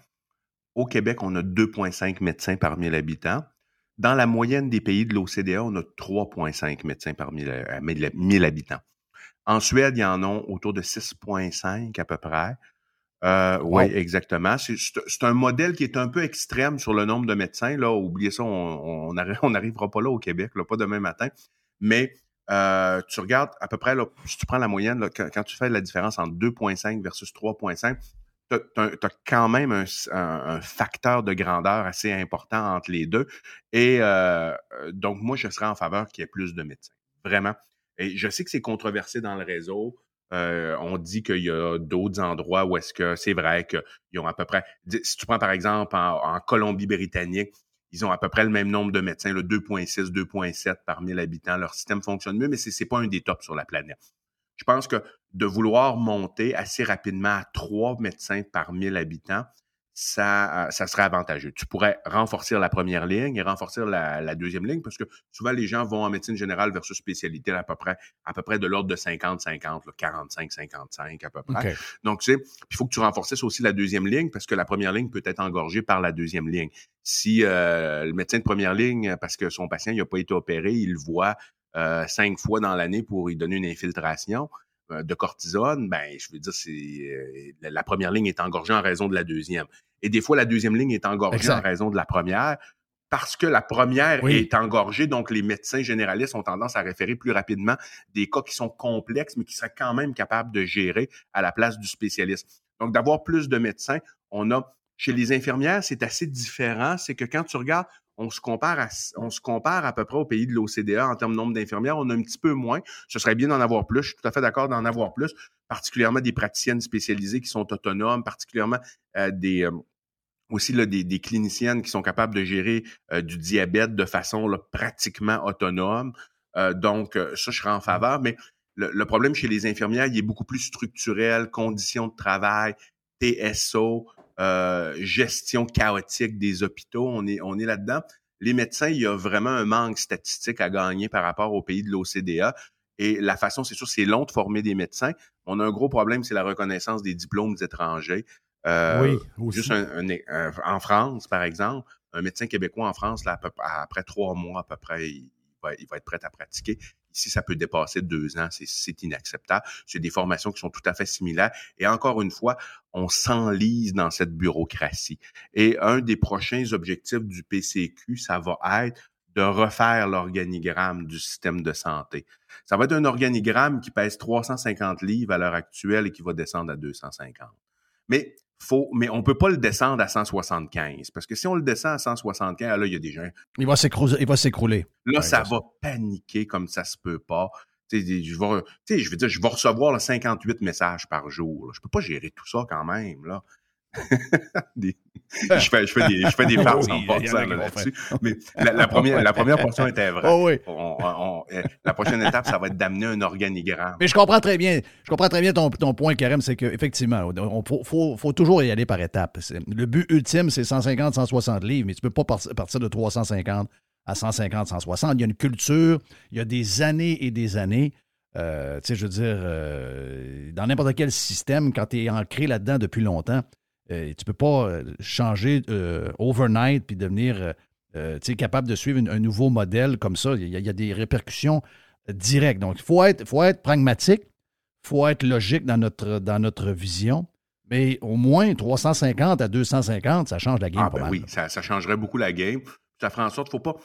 Au Québec, on a 2,5 médecins par 1000 habitants. Dans la moyenne des pays de l'OCDE, on a 3,5 médecins par 1000 habitants. En Suède, il y en a autour de 6,5 à peu près. Euh, oui, exactement. C'est un modèle qui est un peu extrême sur le nombre de médecins. Là, oubliez ça, on n'arrivera *laughs* pas là au Québec, là, pas demain matin. Mais euh, tu regardes à peu près, là, si tu prends la moyenne, là, quand, tu fais la différence entre 2,5 versus 3,5, tu as, quand même un, facteur de grandeur assez important entre les deux. Et euh, donc, moi, je serais en faveur qu'il y ait plus de médecins. Vraiment. Et je sais que c'est controversé dans le réseau. Euh, on dit qu'il y a d'autres endroits où est-ce que c'est vrai qu'ils ont à peu près, si tu prends par exemple en, Colombie-Britannique, ils ont à peu près le même nombre de médecins, le 2,6, 2,7 par 1000 habitants. Leur système fonctionne mieux, mais ce n'est pas un des tops sur la planète. Je pense que de vouloir monter assez rapidement à trois médecins par 1000 habitants, ça, euh, ça serait avantageux. Tu pourrais renforcer la première ligne et renforcer la, deuxième ligne parce que souvent les gens vont en médecine générale versus spécialité à peu près, à peu près de l'ordre de 50-50, 45-55 à peu près. Donc, tu sais, il faut que tu renforces aussi la deuxième ligne parce que la première ligne peut être engorgée par la deuxième ligne. Si euh, le médecin de première ligne, parce que son patient n'a pas été opéré, il le voit euh, cinq fois dans l'année pour lui donner une infiltration, de cortisone, ben, je veux dire, c'est euh, la première ligne est engorgée en raison de la deuxième. Et des fois, la deuxième ligne est engorgée en raison de la première parce que la première est engorgée, donc les médecins généralistes ont tendance à référer plus rapidement des cas qui sont complexes, mais qui seraient quand même capables de gérer à la place du spécialiste. Donc, d'avoir plus de médecins, on a chez les infirmières, c'est assez différent. C'est que quand tu regardes on se compare à, on se compare à peu près au pays de l'OCDE en termes de nombre d'infirmières. On a un petit peu moins. Ce serait bien d'en avoir plus. Je suis tout à fait d'accord d'en avoir plus, particulièrement des praticiennes spécialisées qui sont autonomes, particulièrement euh, des, euh, aussi là, des, cliniciennes qui sont capables de gérer euh, du diabète de façon pratiquement autonome. donc, ça, je serais en faveur. Mais le, le, problème chez les infirmières, il est beaucoup plus structurel, conditions de travail, TSO, euh, gestion chaotique des hôpitaux. On est, on est là-dedans. Les médecins, il y a vraiment un manque statistique à gagner par rapport aux pays de l'OCDE. Et la façon, c'est sûr, c'est long de former des médecins. On a un gros problème, c'est la reconnaissance des diplômes étrangers. Euh, oui, Juste en France, par exemple, un médecin québécois en France, là, après trois mois à peu près, il va, il va être prêt à pratiquer. Ici, ça peut dépasser deux ans, c'est inacceptable. C'est des formations qui sont tout à fait similaires. Et encore une fois, on s'enlise dans cette bureaucratie. Et un des prochains objectifs du PCQ, ça va être de refaire l'organigramme du système de santé. Ça va être un organigramme qui pèse 350 livres à l'heure actuelle et qui va descendre à 250. Mais faut, mais on peut pas le descendre à 175 parce que si on le descend à 175, là il y a des gens. Il va s'écrouler. Il va s'écrouler. Là, ça va paniquer comme ça se peut pas. je vais, je veux dire, je vais recevoir 58 messages par jour. Je peux pas gérer tout ça quand même là. *laughs* je, fais, je, fais des, je fais des farces en passant là-dessus. Mais la, première, la première *laughs* portion était vraie. Oh oui. Eh, la prochaine étape, ça va être d'amener un organigramme. Mais je comprends très bien. Je comprends très bien ton, ton point, Karim, c'est qu'effectivement, il faut, faut, toujours y aller par étapes. Le but ultime, c'est 150, 160 livres, mais tu ne peux pas partir de 350 à 150, 160. Il y a une culture, il y a des années et des années. Euh, tu sais, je veux dire, euh, dans n'importe quel système, quand tu es ancré là-dedans depuis longtemps, euh, tu ne peux pas euh, changer euh, overnight puis devenir capable de suivre un nouveau modèle comme ça. Il y, a, des répercussions directes. Donc, il faut être, faut être pragmatique, il faut être logique dans notre, dans notre vision. Mais au moins 350 à 250, ça change la game ah, pas ben mal. Oui, ça, ça, changerait beaucoup la game ça fera en sorte, faut pas,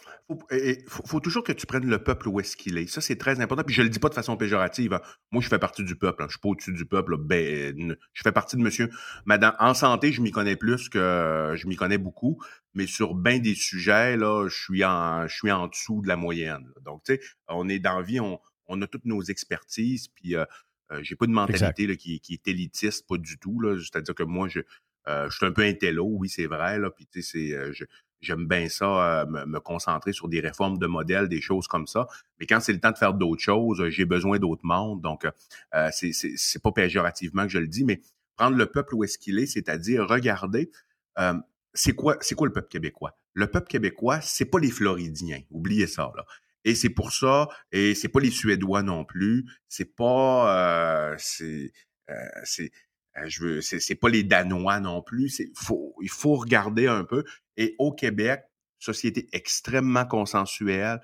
faut, toujours que tu prennes le peuple où est-ce qu'il est. Ça, c'est très important. Puis je le dis pas de façon péjorative. Hein. Moi, je fais partie du peuple. Je hein. Je suis pas au-dessus du peuple. Ben, je fais partie de monsieur. Madame, en santé, je m'y connais plus que je m'y connais beaucoup. Mais sur bien des sujets, là, je suis en, je suis en dessous de la moyenne. Donc, tu sais, on est dans la vie, on, a toutes nos expertises. Puis, euh, euh, j'ai pas de mentalité qui, est élitiste, pas du tout. C'est-à-dire que moi, je, euh, je suis un peu intello, oui, c'est vrai. Là, puis, tu sais, c'est, J'aime bien ça, euh, me, concentrer sur des réformes de modèles, des choses comme ça. Mais quand c'est le temps de faire d'autres choses, j'ai besoin d'autres mondes. Donc, euh, c'est pas péjorativement que je le dis, mais prendre le peuple où est-ce qu'il est, c'est-à-dire regarder euh, c'est quoi, c'est quoi le peuple québécois? Le peuple québécois, c'est pas les Floridiens. Oubliez ça là. Et c'est pour ça, et c'est pas les Suédois non plus. C'est pas, euh, c'est, c'est euh, je veux, c'est, pas les Danois non plus. Il faut regarder un peu. Et au Québec, société extrêmement consensuelle,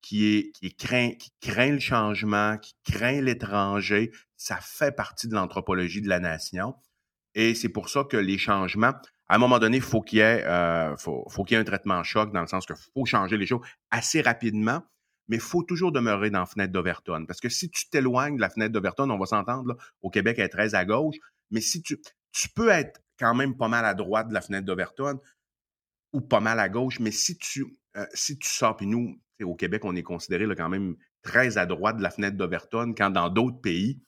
qui craint, le changement, qui craint l'étranger, ça fait partie de l'anthropologie de la nation. Et c'est pour ça que les changements, à un moment donné, faut qu'il euh, faut, qu'il y ait un traitement choc dans le sens qu'il faut changer les choses assez rapidement mais il faut toujours demeurer dans la fenêtre d'Overton. Parce que si tu t'éloignes de la fenêtre d'Overton, on va s'entendre, au Québec, elle est très à gauche, mais si tu, tu peux être quand même pas mal à droite de la fenêtre d'Overton ou pas mal à gauche, mais si tu, euh, si tu sors, puis nous, au Québec, on est considéré là, quand même très à droite de la fenêtre d'Overton, quand dans d'autres pays,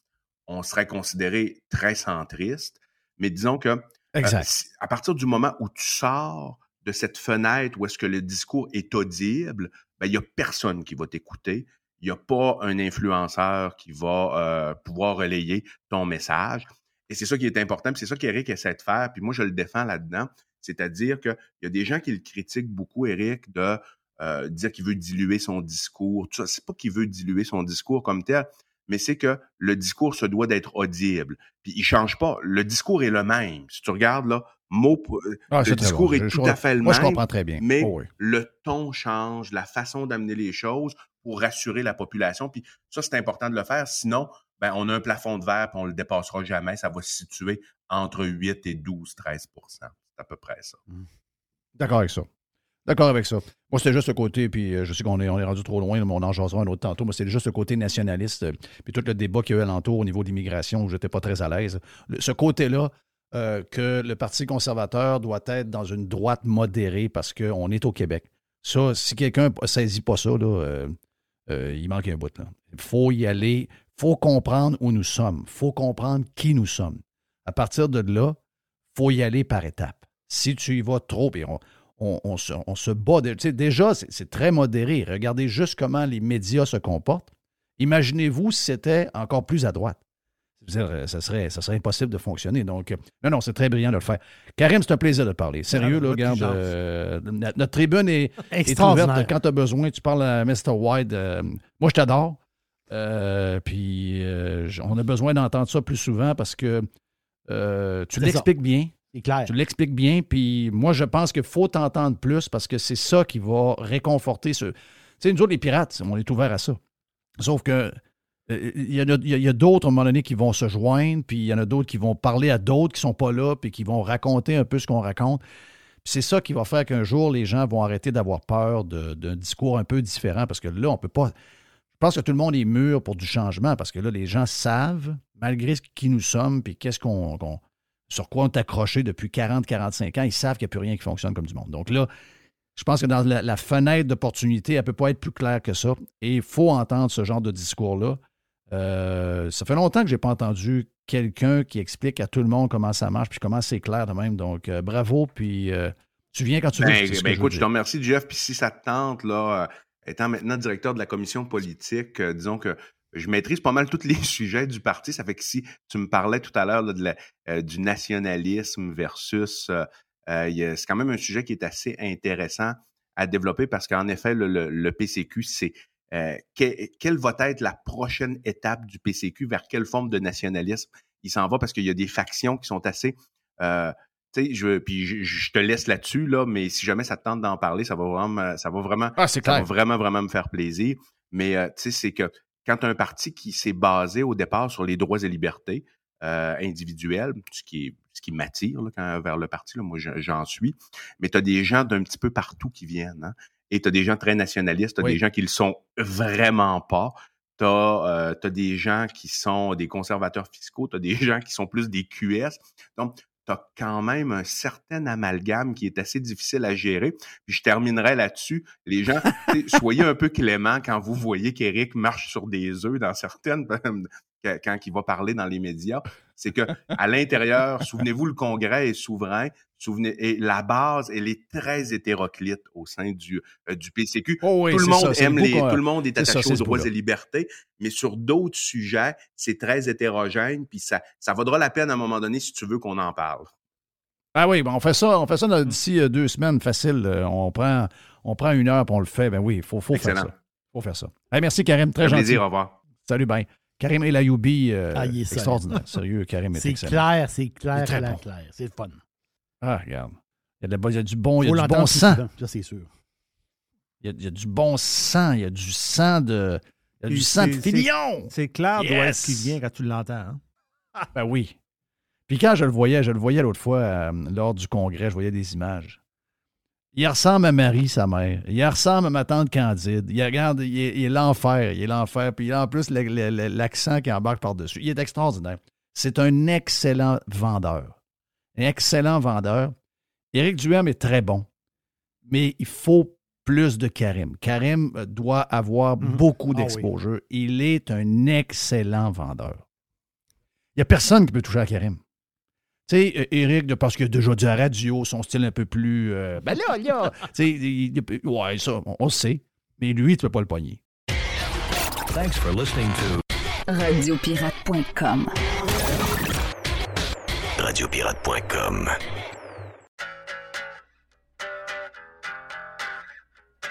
on serait considéré très centriste. Mais disons que euh, à partir du moment où tu sors de cette fenêtre où est-ce que le discours est audible, ben, il n'y a personne qui va t'écouter. Il n'y a pas un influenceur qui va euh, pouvoir relayer ton message. Et c'est ça qui est important, c'est ça qu'Éric essaie de faire, puis moi je le défends là-dedans. C'est-à-dire qu'il y a des gens qui le critiquent beaucoup, Éric, de euh, dire qu'il veut diluer son discours. C'est pas qu'il veut diluer son discours comme tel, mais c'est que le discours se doit d'être audible. Puis il change pas. Le discours est le même. Si tu regardes là, mot, euh, ah, le discours est tout à fait le moi, même. Je comprends très bien. Mais oh le ton change, la façon d'amener les choses pour rassurer la population. Puis ça, c'est important de le faire. Sinon, ben, on a un plafond de verre, puis on ne le dépassera jamais. Ça va se situer entre 8 et 12, 13% C'est à peu près ça. Mmh. D'accord avec ça. D'accord avec ça. Moi, c'était juste ce côté, puis euh, je sais qu'on est, on est rendu trop loin, mais on en jasera un autre tantôt. Moi, c'est juste ce côté nationaliste, euh, puis tout le débat qu'il y a eu alentour au niveau de l'immigration, où je n'étais pas très à l'aise. Ce côté-là, euh, que le Parti conservateur doit être dans une droite modérée parce qu'on est au Québec. Ça, si quelqu'un ne saisit pas ça, là, il manque un bout. Il faut y aller faut comprendre où nous sommes. Il faut comprendre qui nous sommes. À partir de là, il faut y aller par étapes. Si tu y vas trop, et on, se, bat. déjà, c'est très modéré. Regardez juste comment les médias se comportent. Imaginez-vous si c'était encore plus à droite. Euh, ça serait, ça serait impossible de fonctionner. Donc, euh, non, non, c'est très brillant de le faire. Karim, c'est un plaisir de parler. Sérieux, là, regarde, euh, notre tribune est, ouverte. Quand tu as besoin, tu parles à Mr. White. moi, je t'adore. Euh, puis euh, on a besoin d'entendre ça plus souvent parce que euh, tu l'expliques bien. C'est clair. Tu l'expliques bien, puis moi, je pense qu'il faut t'entendre plus parce que c'est ça qui va réconforter ce. Tu sais, nous autres, les pirates, on est ouverts à ça. Sauf que il y, a, d'autres, à un moment donné, qui vont se joindre, puis il y en a d'autres qui vont parler à d'autres qui ne sont pas là, puis qui vont raconter un peu ce qu'on raconte. c'est ça qui va faire qu'un jour, les gens vont arrêter d'avoir peur d'un discours un peu différent, parce que là, on ne peut pas pense que tout le monde est mûr pour du changement parce que là, les gens savent, malgré qui nous sommes, puis qu'est-ce qu'on. sur quoi on est accroché depuis 40-45 ans, ils savent qu'il n'y a plus rien qui fonctionne comme du monde. Donc là, je pense que dans la, fenêtre d'opportunité, elle ne peut pas être plus claire que ça. Et il faut entendre ce genre de discours-là. Euh, ça fait longtemps que je n'ai pas entendu quelqu'un qui explique à tout le monde comment ça marche, puis comment c'est clair de même. Donc, euh, bravo, puis euh, tu viens quand tu veux. Ben, ben écoute, je, te remercie, Jeff. Puis si ça te tente, là, étant maintenant directeur de la commission politique, disons que je maîtrise pas mal tous les *laughs* sujets du parti. Ça fait que si tu me parlais tout à l'heure du nationalisme versus euh, c'est quand même un sujet qui est assez intéressant à développer parce qu'en effet, le, PCQ, c'est euh, quelle va être la prochaine étape du PCQ, vers quelle forme de nationalisme il s'en va? Parce qu'il y a des factions qui sont assez. Euh, je, puis je, te laisse là-dessus, là, mais si jamais ça te tente d'en parler, ça va vraiment, ça va vraiment, ah, ça va vraiment, vraiment me faire plaisir. Mais tu sais, c'est que quand tu as un parti qui s'est basé au départ sur les droits et libertés individuels, ce qui est ce qui m'attire vers le parti. Là, moi, j'en suis. Mais tu as des gens d'un petit peu partout qui viennent. Hein. Et tu as des gens très nationalistes, tu as des gens qui le sont vraiment pas. Tu as, euh, des gens qui sont des conservateurs fiscaux, tu as des *laughs* gens qui sont plus des QS. Donc, tu as quand même un certain amalgame qui est assez difficile à gérer. Puis je terminerai là-dessus. Les gens, soyez un peu *laughs* clément quand vous voyez qu'Éric marche sur des œufs dans certaines *laughs* quand il va parler dans les médias, c'est que à l'intérieur, souvenez-vous, le Congrès est souverain. Souvenez, et la base, elle est très hétéroclite au sein du, euh, du PCQ. tout le monde aime les, tout le monde est, attaché aux droits et libertés, mais sur d'autres sujets, c'est très hétérogène, puis ça, ça vaudra la peine à un moment donné si tu veux qu'on en parle. Ah oui, on fait ça, on fait ça d'ici euh, deux semaines, facile. Euh, on prend, on prend une heure, puis on le fait. Ben oui, il faut, faut faire ça. faut faire ça. merci, Karim. Très gentil. plaisir, au revoir. Salut, bye. Karim El Ayoubi, euh, ah, extraordinaire. Sérieux, Karim est, C'est clair, c'est clair, c'est clair, clair. C'est le fun. Ah, regarde. Il y a, de, il y a du bon, il y a du bon sang. Ça, c'est sûr. Il y, a, il y, a, du bon sang, il y a du sang de. Il y a du sang de filion. C'est clair d'où est-ce qu'il vient quand tu l'entends. Hein? Ah, ben oui. Puis quand je le voyais, je le voyais l'autre fois euh, lors du congrès, je voyais des images. Il ressemble à Marie, sa mère. Il ressemble à ma tante Candide. Il regarde, il est, l'enfer. Il est l'enfer. Puis il a en plus l'accent qui embarque par-dessus. Il est extraordinaire. C'est un excellent vendeur. Un excellent vendeur. Éric Duhem est très bon. Mais il faut plus de Karim. Karim doit avoir mhm. beaucoup ah d'exposure. Il est un excellent vendeur. Il n'y a personne qui peut toucher à Karim. Tu sais, Eric, parce qu'il a déjà dit à radio, son style un peu plus. Euh, ben là, là. *laughs* tu sais, ouais, ça, on, le sait. Mais lui, tu peux pas le pogner. Thanks for listening to Radiopirate.com. Radiopirate.com.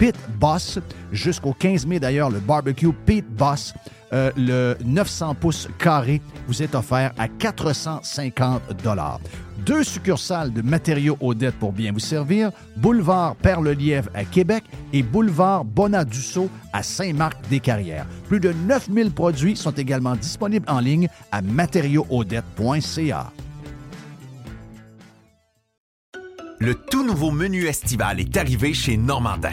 Pit Boss. Jusqu'au 15 mai, d'ailleurs, le barbecue Pit Boss, euh, le 900 pouces carré, vous est offert à 450 Deux succursales de matériaux Odette pour bien vous servir, boulevard Perle-Lièvre à Québec et boulevard Bonadusseau à Saint-Marc-des-Carrières. Plus de 9000 produits sont également disponibles en ligne à matériauxaudette.ca. Le tout nouveau menu estival est arrivé chez Normandin.